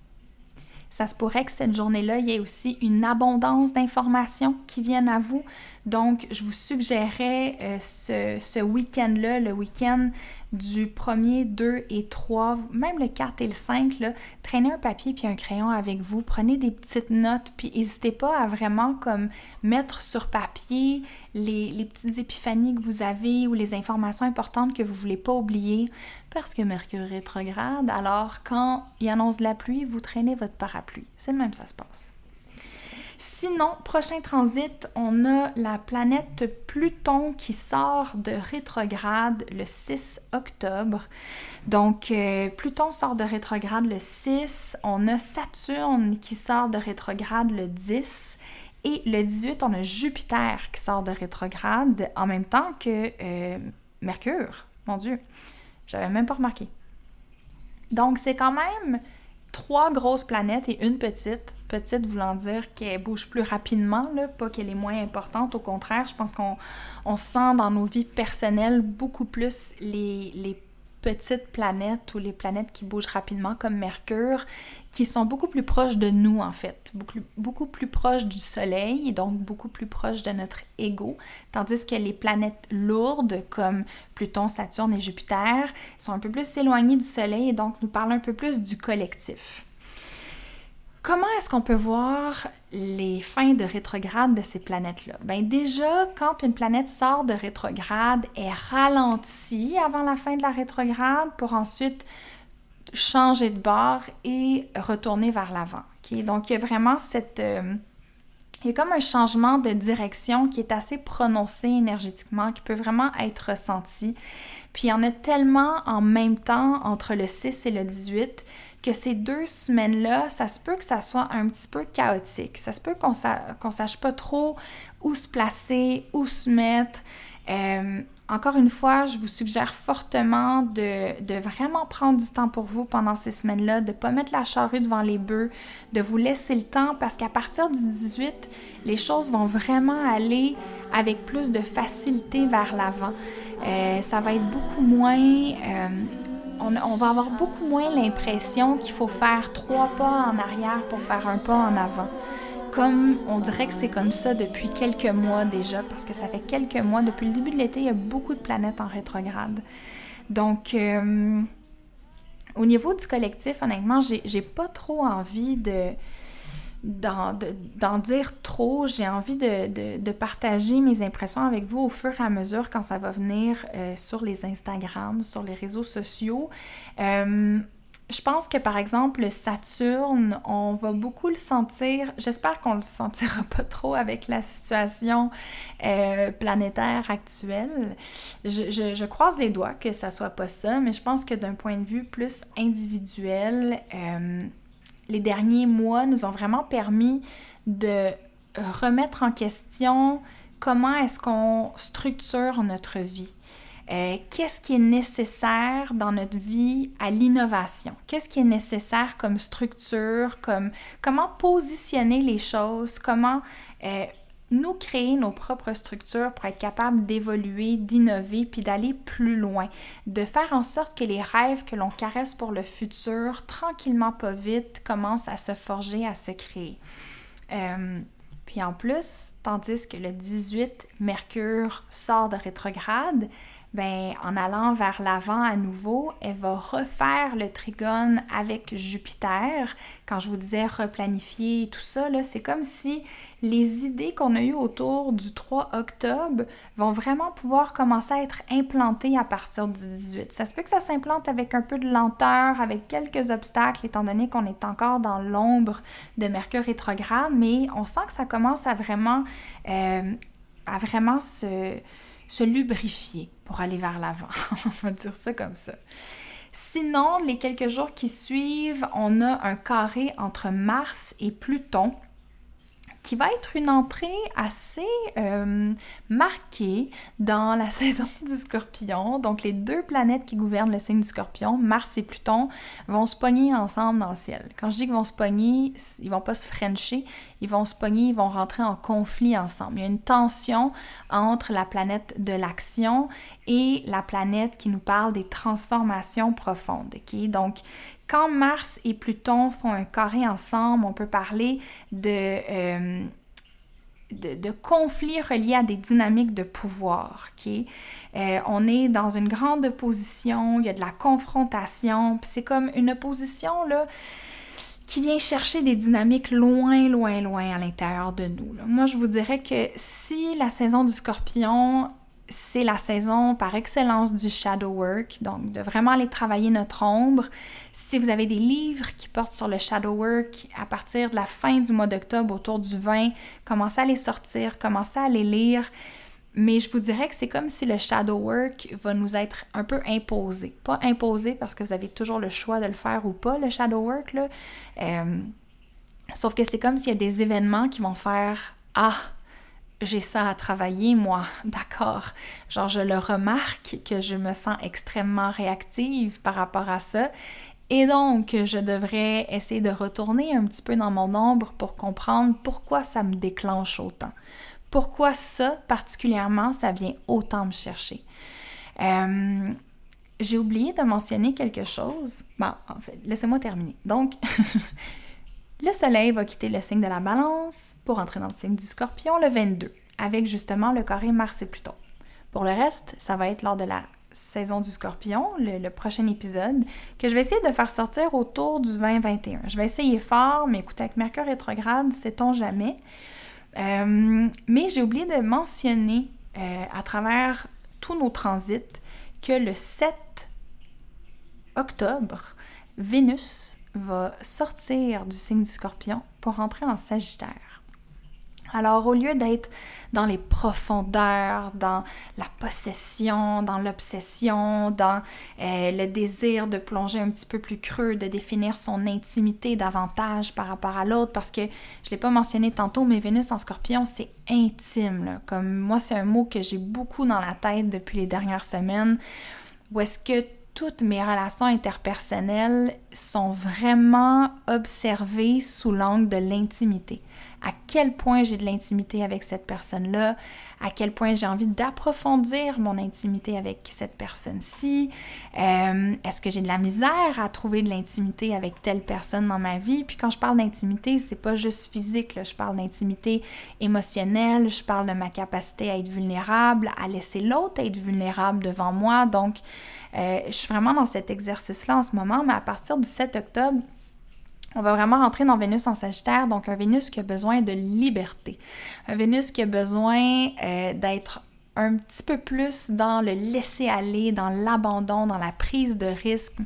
Ça se pourrait que cette journée-là, il y ait aussi une abondance d'informations qui viennent à vous. Donc, je vous suggérerais euh, ce, ce week-end-là, le week-end du 1er, 2 et 3, même le 4 et le 5, là, traînez un papier puis un crayon avec vous, prenez des petites notes, puis n'hésitez pas à vraiment comme mettre sur papier les, les, petites épiphanies que vous avez ou les informations importantes que vous voulez pas oublier, parce que Mercure rétrograde, alors quand il annonce la pluie, vous traînez votre parapluie. C'est le même ça se passe. Sinon, prochain transit, on a la planète Pluton qui sort de rétrograde le 6 octobre. Donc, euh, Pluton sort de rétrograde le 6. On a Saturne qui sort de rétrograde le 10. Et le 18, on a Jupiter qui sort de rétrograde en même temps que euh, Mercure. Mon Dieu, j'avais même pas remarqué. Donc, c'est quand même trois grosses planètes et une petite. Petite voulant dire qu'elle bouge plus rapidement, là, pas qu'elle est moins importante. Au contraire, je pense qu'on sent dans nos vies personnelles beaucoup plus les, les petites planètes ou les planètes qui bougent rapidement comme Mercure, qui sont beaucoup plus proches de nous en fait, beaucoup, beaucoup plus proches du Soleil et donc beaucoup plus proches de notre ego, tandis que les planètes lourdes comme Pluton, Saturne et Jupiter sont un peu plus éloignées du Soleil et donc nous parlent un peu plus du collectif. Comment est-ce qu'on peut voir les fins de rétrograde de ces planètes-là? Bien déjà, quand une planète sort de rétrograde, elle ralentit avant la fin de la rétrograde pour ensuite changer de bord et retourner vers l'avant. Donc il y a vraiment cette... Euh, il y a comme un changement de direction qui est assez prononcé énergétiquement, qui peut vraiment être ressenti. Puis il y en a tellement en même temps entre le 6 et le 18 que ces deux semaines-là, ça se peut que ça soit un petit peu chaotique. Ça se peut qu'on ne sache pas trop où se placer, où se mettre. Euh, encore une fois, je vous suggère fortement de, de, vraiment prendre du temps pour vous pendant ces semaines-là, de ne pas mettre la charrue devant les bœufs, de vous laisser le temps parce qu'à partir du 18, les choses vont vraiment aller avec plus de facilité vers l'avant. Euh, ça va être beaucoup moins euh, on, va avoir beaucoup moins l'impression qu'il faut faire trois pas en arrière pour faire un pas en avant. Comme on dirait que c'est comme ça depuis quelques mois déjà, parce que ça fait quelques mois, depuis le début de l'été, il y a beaucoup de planètes en rétrograde. Donc, euh, au niveau du collectif, honnêtement, j'ai pas trop envie de d'en dire trop. J'ai envie de, partager mes impressions avec vous au fur et à mesure quand ça va venir euh, sur les Instagram, sur les réseaux sociaux. Euh, je pense que par exemple, le Saturne, on va beaucoup le sentir. J'espère qu'on le sentira *laughs* pas trop avec la situation euh, planétaire actuelle. Je, croise les doigts que ça soit pas ça, mais je pense que d'un point de vue plus individuel, les derniers mois nous ont vraiment permis de remettre en question comment est-ce qu'on structure notre vie. Euh, qu'est-ce qui est nécessaire dans notre vie à l'innovation? Qu'est-ce qui est nécessaire comme structure, comme comment positionner les choses, comment euh, nous créer nos propres structures pour être capable d'évoluer, d'innover, puis d'aller plus loin, de faire en sorte que les rêves que l'on caresse pour le futur, tranquillement pas vite, commencent à se forger, à se créer. Euh, puis en plus, tandis que le 18, Mercure sort de rétrograde, ben, en allant vers l'avant à nouveau, elle va refaire le trigone avec Jupiter. Quand je vous disais replanifier tout ça, c'est comme si les idées qu'on a eues autour du 3 octobre vont vraiment pouvoir commencer à être implantées à partir du 18. Ça se peut que ça s'implante avec un peu de lenteur, avec quelques obstacles, étant donné qu'on est encore dans l'ombre de Mercure rétrograde, mais on sent que ça commence à vraiment, euh, à vraiment se se lubrifier pour aller vers l'avant. *laughs* on va dire ça comme ça. Sinon, les quelques jours qui suivent, on a un carré entre Mars et Pluton qui va être une entrée assez euh, marquée dans la *laughs* saison du scorpion. Donc les deux planètes qui gouvernent le signe du scorpion, Mars et Pluton, vont se pogner ensemble dans le ciel. Quand je dis qu'ils vont se pogner, ils vont pas se frencher, ils vont se pogner, ils vont rentrer en conflit ensemble. Il y a une tension entre la planète de l'action et la planète qui nous parle des transformations profondes. Donc, quand Mars et Pluton font un carré ensemble, on peut parler de, euh, de, conflits reliés à des dynamiques de pouvoir. Euh, on est dans une grande opposition, il y a de la confrontation, puis c'est comme une opposition là, qui vient chercher des dynamiques loin, loin, loin à l'intérieur de nous. Moi, je vous dirais que si la saison du scorpion c'est la saison par excellence du shadow work, donc de vraiment aller travailler notre ombre. Si vous avez des livres qui portent sur le shadow work à partir de la fin du mois d'octobre, autour du 20, commencez à les sortir, commencez à les lire. Mais je vous dirais que c'est comme si le shadow work va nous être un peu imposé. Pas imposé parce que vous avez toujours le choix de le faire ou pas, le shadow work, là. Euh, sauf que c'est comme s'il y a des événements qui vont faire Ah, j'ai ça à travailler, moi, *laughs* d'accord. Genre, je le remarque que je me sens extrêmement réactive par rapport à ça. Et donc, je devrais essayer de retourner un petit peu dans mon ombre pour comprendre pourquoi ça me déclenche autant. Pourquoi ça, particulièrement, ça vient autant me chercher. Euh, j'ai oublié de mentionner quelque chose. Bon, en fait, laissez-moi terminer. Donc, *laughs* Le Soleil va quitter le signe de la balance pour entrer dans le signe du scorpion le 22, avec justement le carré Mars et Pluton. Pour le reste, ça va être lors de la saison du scorpion, le, prochain épisode, que je vais essayer de faire sortir autour du 2021. Je vais essayer fort, mais écoutez, avec Mercure rétrograde, sait-on jamais. Euh, mais j'ai oublié de mentionner euh, à travers tous nos transits que le 7 octobre, Vénus va sortir du signe du scorpion pour entrer en sagittaire. Alors au lieu d'être dans les profondeurs, dans la possession, dans l'obsession, dans euh, le désir de plonger un petit peu plus creux, de définir son intimité davantage par rapport à l'autre, parce que je ne l'ai pas mentionné tantôt, mais Vénus en scorpion, c'est intime. Comme moi, c'est un mot que j'ai beaucoup dans la tête depuis les dernières semaines, où est-ce que toutes mes relations interpersonnelles sont vraiment observées sous l'angle de l'intimité. À quel point j'ai de l'intimité avec cette personne-là, à quel point j'ai envie d'approfondir mon intimité avec cette personne-ci, euh, est-ce que j'ai de la misère à trouver de l'intimité avec telle personne dans ma vie? Puis quand je parle d'intimité, c'est pas juste physique, je parle d'intimité émotionnelle, je parle de ma capacité à être vulnérable, à laisser l'autre être vulnérable devant moi. Donc, euh, je suis vraiment dans cet exercice-là en ce moment, mais à partir du 7 octobre, on va vraiment rentrer dans Vénus en Sagittaire, donc un Vénus qui a besoin de liberté, un Vénus qui a besoin euh, d'être un petit peu plus dans le laisser aller, dans l'abandon, dans la prise de risque,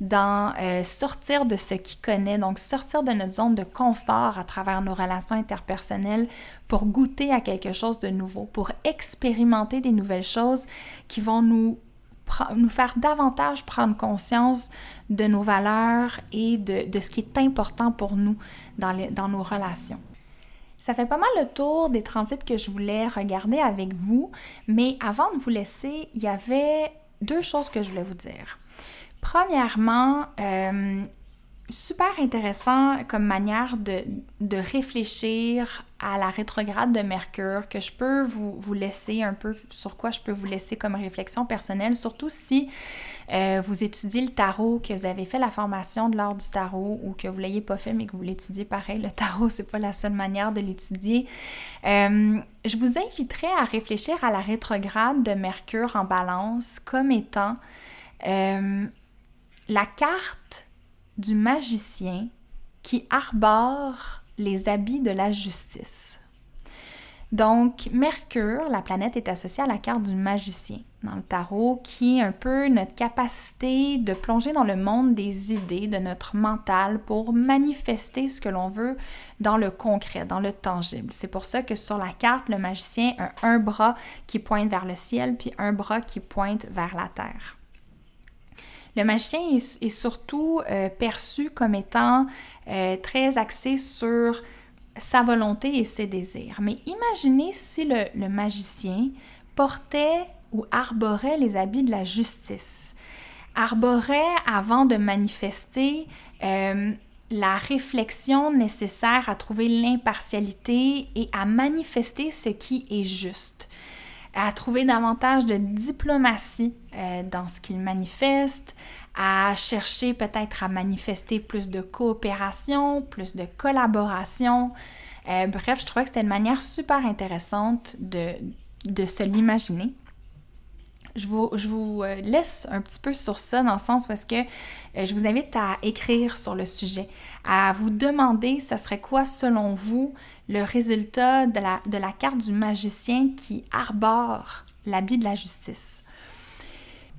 dans euh, sortir de ce qu'il connaît, donc sortir de notre zone de confort à travers nos relations interpersonnelles pour goûter à quelque chose de nouveau, pour expérimenter des nouvelles choses qui vont nous nous faire davantage prendre conscience de nos valeurs et de, de ce qui est important pour nous dans, les, dans nos relations. Ça fait pas mal le tour des transits que je voulais regarder avec vous, mais avant de vous laisser, il y avait deux choses que je voulais vous dire. Premièrement, euh, super intéressant comme manière de, réfléchir à la rétrograde de Mercure que je peux vous, laisser un peu sur quoi je peux vous laisser comme réflexion personnelle, surtout si euh, vous étudiez le tarot, que vous avez fait la formation de l'art du tarot ou que vous l'ayez pas fait mais que vous l'étudiez pareil. Le tarot, c'est pas la seule manière de l'étudier. Euh, je vous inviterai à réfléchir à la rétrograde de Mercure en balance comme étant euh, la carte du magicien qui arbore les habits de la justice. Donc, Mercure, la planète, est associée à la carte du magicien dans le tarot, qui est un peu notre capacité de plonger dans le monde des idées, de notre mental, pour manifester ce que l'on veut dans le concret, dans le tangible. C'est pour ça que sur la carte, le magicien a un bras qui pointe vers le ciel, puis un bras qui pointe vers la terre. Le magicien est, surtout euh, perçu comme étant euh, très axé sur sa volonté et ses désirs. Mais imaginez si le, magicien portait ou arborait les habits de la justice, arborait avant de manifester euh, la réflexion nécessaire à trouver l'impartialité et à manifester ce qui est juste à trouver davantage de diplomatie euh, dans ce qu'il manifeste, à chercher peut-être à manifester plus de coopération, plus de collaboration. Euh, bref, je trouvais que c'était une manière super intéressante de, de se l'imaginer. Je vous, euh, laisse un petit peu sur ça dans le sens parce que je vous invite à écrire sur le sujet, à vous demander ce serait quoi selon vous le résultat de la, de la carte du magicien qui arbore l'habit de la justice?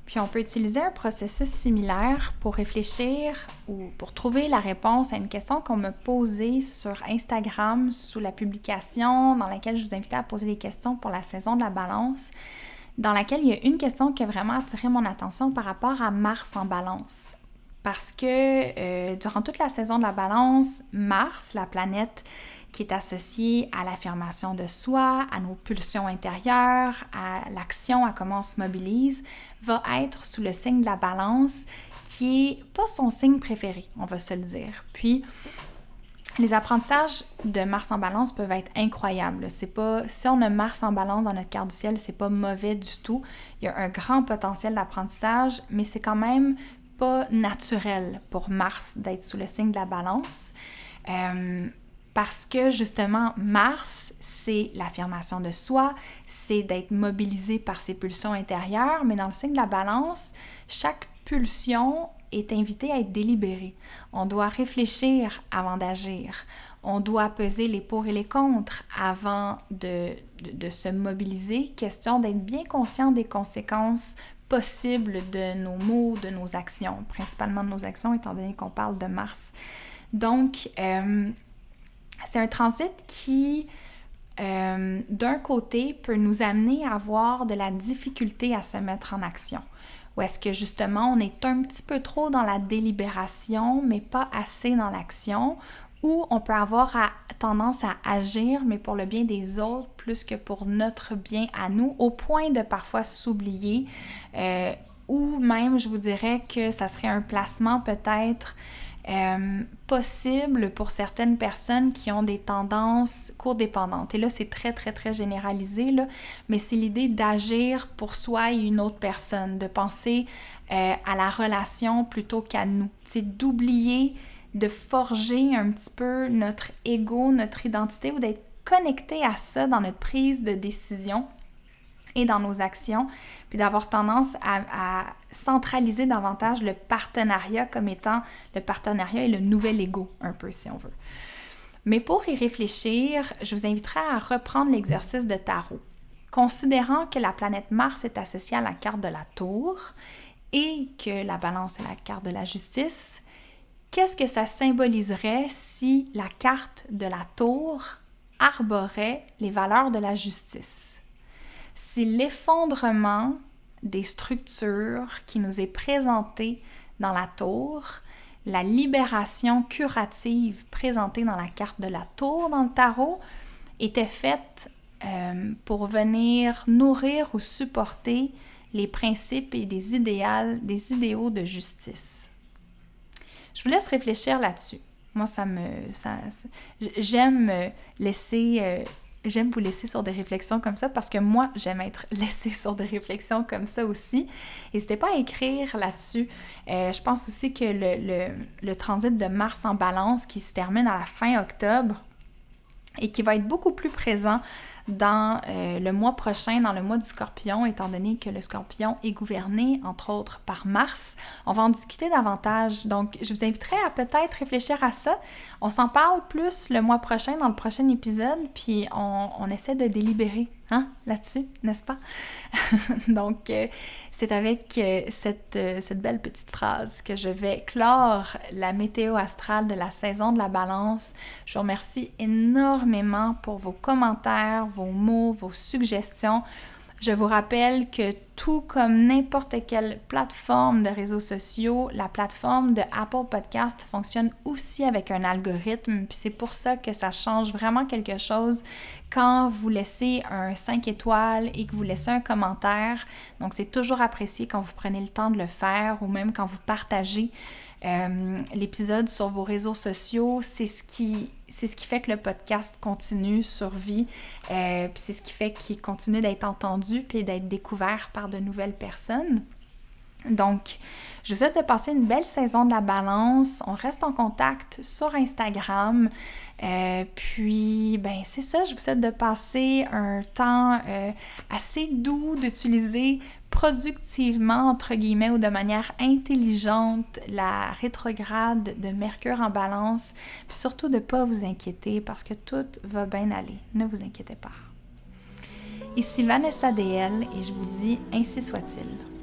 Puis on peut utiliser un processus similaire pour réfléchir ou pour trouver la réponse à une question qu'on m'a posée sur Instagram sous la publication dans laquelle je vous invitais à poser des questions pour la saison de la balance, dans laquelle il y a une question qui a vraiment attiré mon attention par rapport à Mars en balance. Parce que euh, durant toute la saison de la balance, Mars, la planète qui est associé à l'affirmation de soi, à nos pulsions intérieures, à l'action, à comment on se mobilise, va être sous le signe de la balance, qui est pas son signe préféré, on va se le dire. Puis, les apprentissages de Mars en balance peuvent être incroyables. C'est pas si on a Mars en balance dans notre carte du ciel, c'est pas mauvais du tout. Il y a un grand potentiel d'apprentissage, mais c'est quand même pas naturel pour Mars d'être sous le signe de la balance. Euh, parce que justement, Mars, c'est l'affirmation de soi, c'est d'être mobilisé par ses pulsions intérieures, mais dans le signe de la balance, chaque pulsion est invitée à être délibérée. On doit réfléchir avant d'agir. On doit peser les pour et les contre avant de, de se mobiliser. Question d'être bien conscient des conséquences possibles de nos mots, de nos actions, principalement de nos actions, étant donné qu'on parle de Mars. Donc, euh, c'est un transit qui, euh, d'un côté, peut nous amener à avoir de la difficulté à se mettre en action. Ou est-ce que justement on est un petit peu trop dans la délibération, mais pas assez dans l'action, ou on peut avoir tendance à agir, mais pour le bien des autres plus que pour notre bien à nous, au point de parfois s'oublier, euh, ou même je vous dirais que ça serait un placement peut-être euh, possible pour certaines personnes qui ont des tendances codépendantes. Et là, c'est très, très, très généralisé, là, mais c'est l'idée d'agir pour soi et une autre personne, de penser euh, à la relation plutôt qu'à nous. C'est d'oublier de forger un petit peu notre ego, notre identité ou d'être connecté à ça dans notre prise de décision et dans nos actions, puis d'avoir tendance à, centraliser davantage le partenariat comme étant le partenariat et le nouvel ego, un peu si on veut. Mais pour y réfléchir, je vous inviterai à reprendre l'exercice de tarot considérant que la planète Mars est associée à la carte de la tour et que la balance est la carte de la justice, qu'est-ce que ça symboliserait si la carte de la tour arborait les valeurs de la justice? Si l'effondrement des structures qui nous est présenté dans la tour, la libération curative présentée dans la carte de la tour dans le tarot était faite euh, pour venir nourrir ou supporter les principes et des idéaux, des idéaux de justice. Je vous laisse réfléchir là-dessus. Moi, ça me, j'aime laisser euh, j'aime vous laisser sur des réflexions comme ça parce que moi, j'aime être *laughs* laissée sur des réflexions comme ça aussi. N'hésitez pas à écrire là-dessus. Euh, je pense aussi que le, le, transit de Mars en balance qui se termine à la fin octobre et qui va être beaucoup plus présent dans euh, le mois prochain, dans le mois du scorpion, étant donné que le scorpion est gouverné, entre autres, par Mars. On va en discuter davantage. Donc, je vous inviterai à peut-être réfléchir à ça. On s'en parle plus le mois prochain, dans le prochain épisode, puis on, on essaie de délibérer hein, là-dessus, n'est-ce pas? *laughs* Donc, euh, c'est avec euh, cette, cette, belle petite phrase que je vais clore la météo astrale de la saison de la balance. Je vous remercie énormément pour vos commentaires, vos mots, vos suggestions. Je vous rappelle que tout comme n'importe quelle plateforme de réseaux sociaux, la plateforme de Apple Podcast fonctionne aussi avec un algorithme. C'est pour ça que ça change vraiment quelque chose quand vous laissez un 5 étoiles et que vous laissez un commentaire. Donc c'est toujours apprécié quand vous prenez le temps de le faire ou même quand vous partagez. Euh, l'épisode sur vos réseaux sociaux, c'est ce qui c'est ce qui fait que le podcast continue, survit, euh, puis c'est ce qui fait qu'il continue d'être entendu puis d'être découvert par de nouvelles personnes. Donc, je vous souhaite de passer une belle saison de la balance. On reste en contact sur Instagram. Euh, puis, ben, c'est ça, je vous souhaite de passer un temps euh, assez doux, d'utiliser productivement, entre guillemets, ou de manière intelligente la rétrograde de Mercure en balance, puis surtout de ne pas vous inquiéter parce que tout va bien aller. Ne vous inquiétez pas. Ici Vanessa DL et je vous dis ainsi soit-il.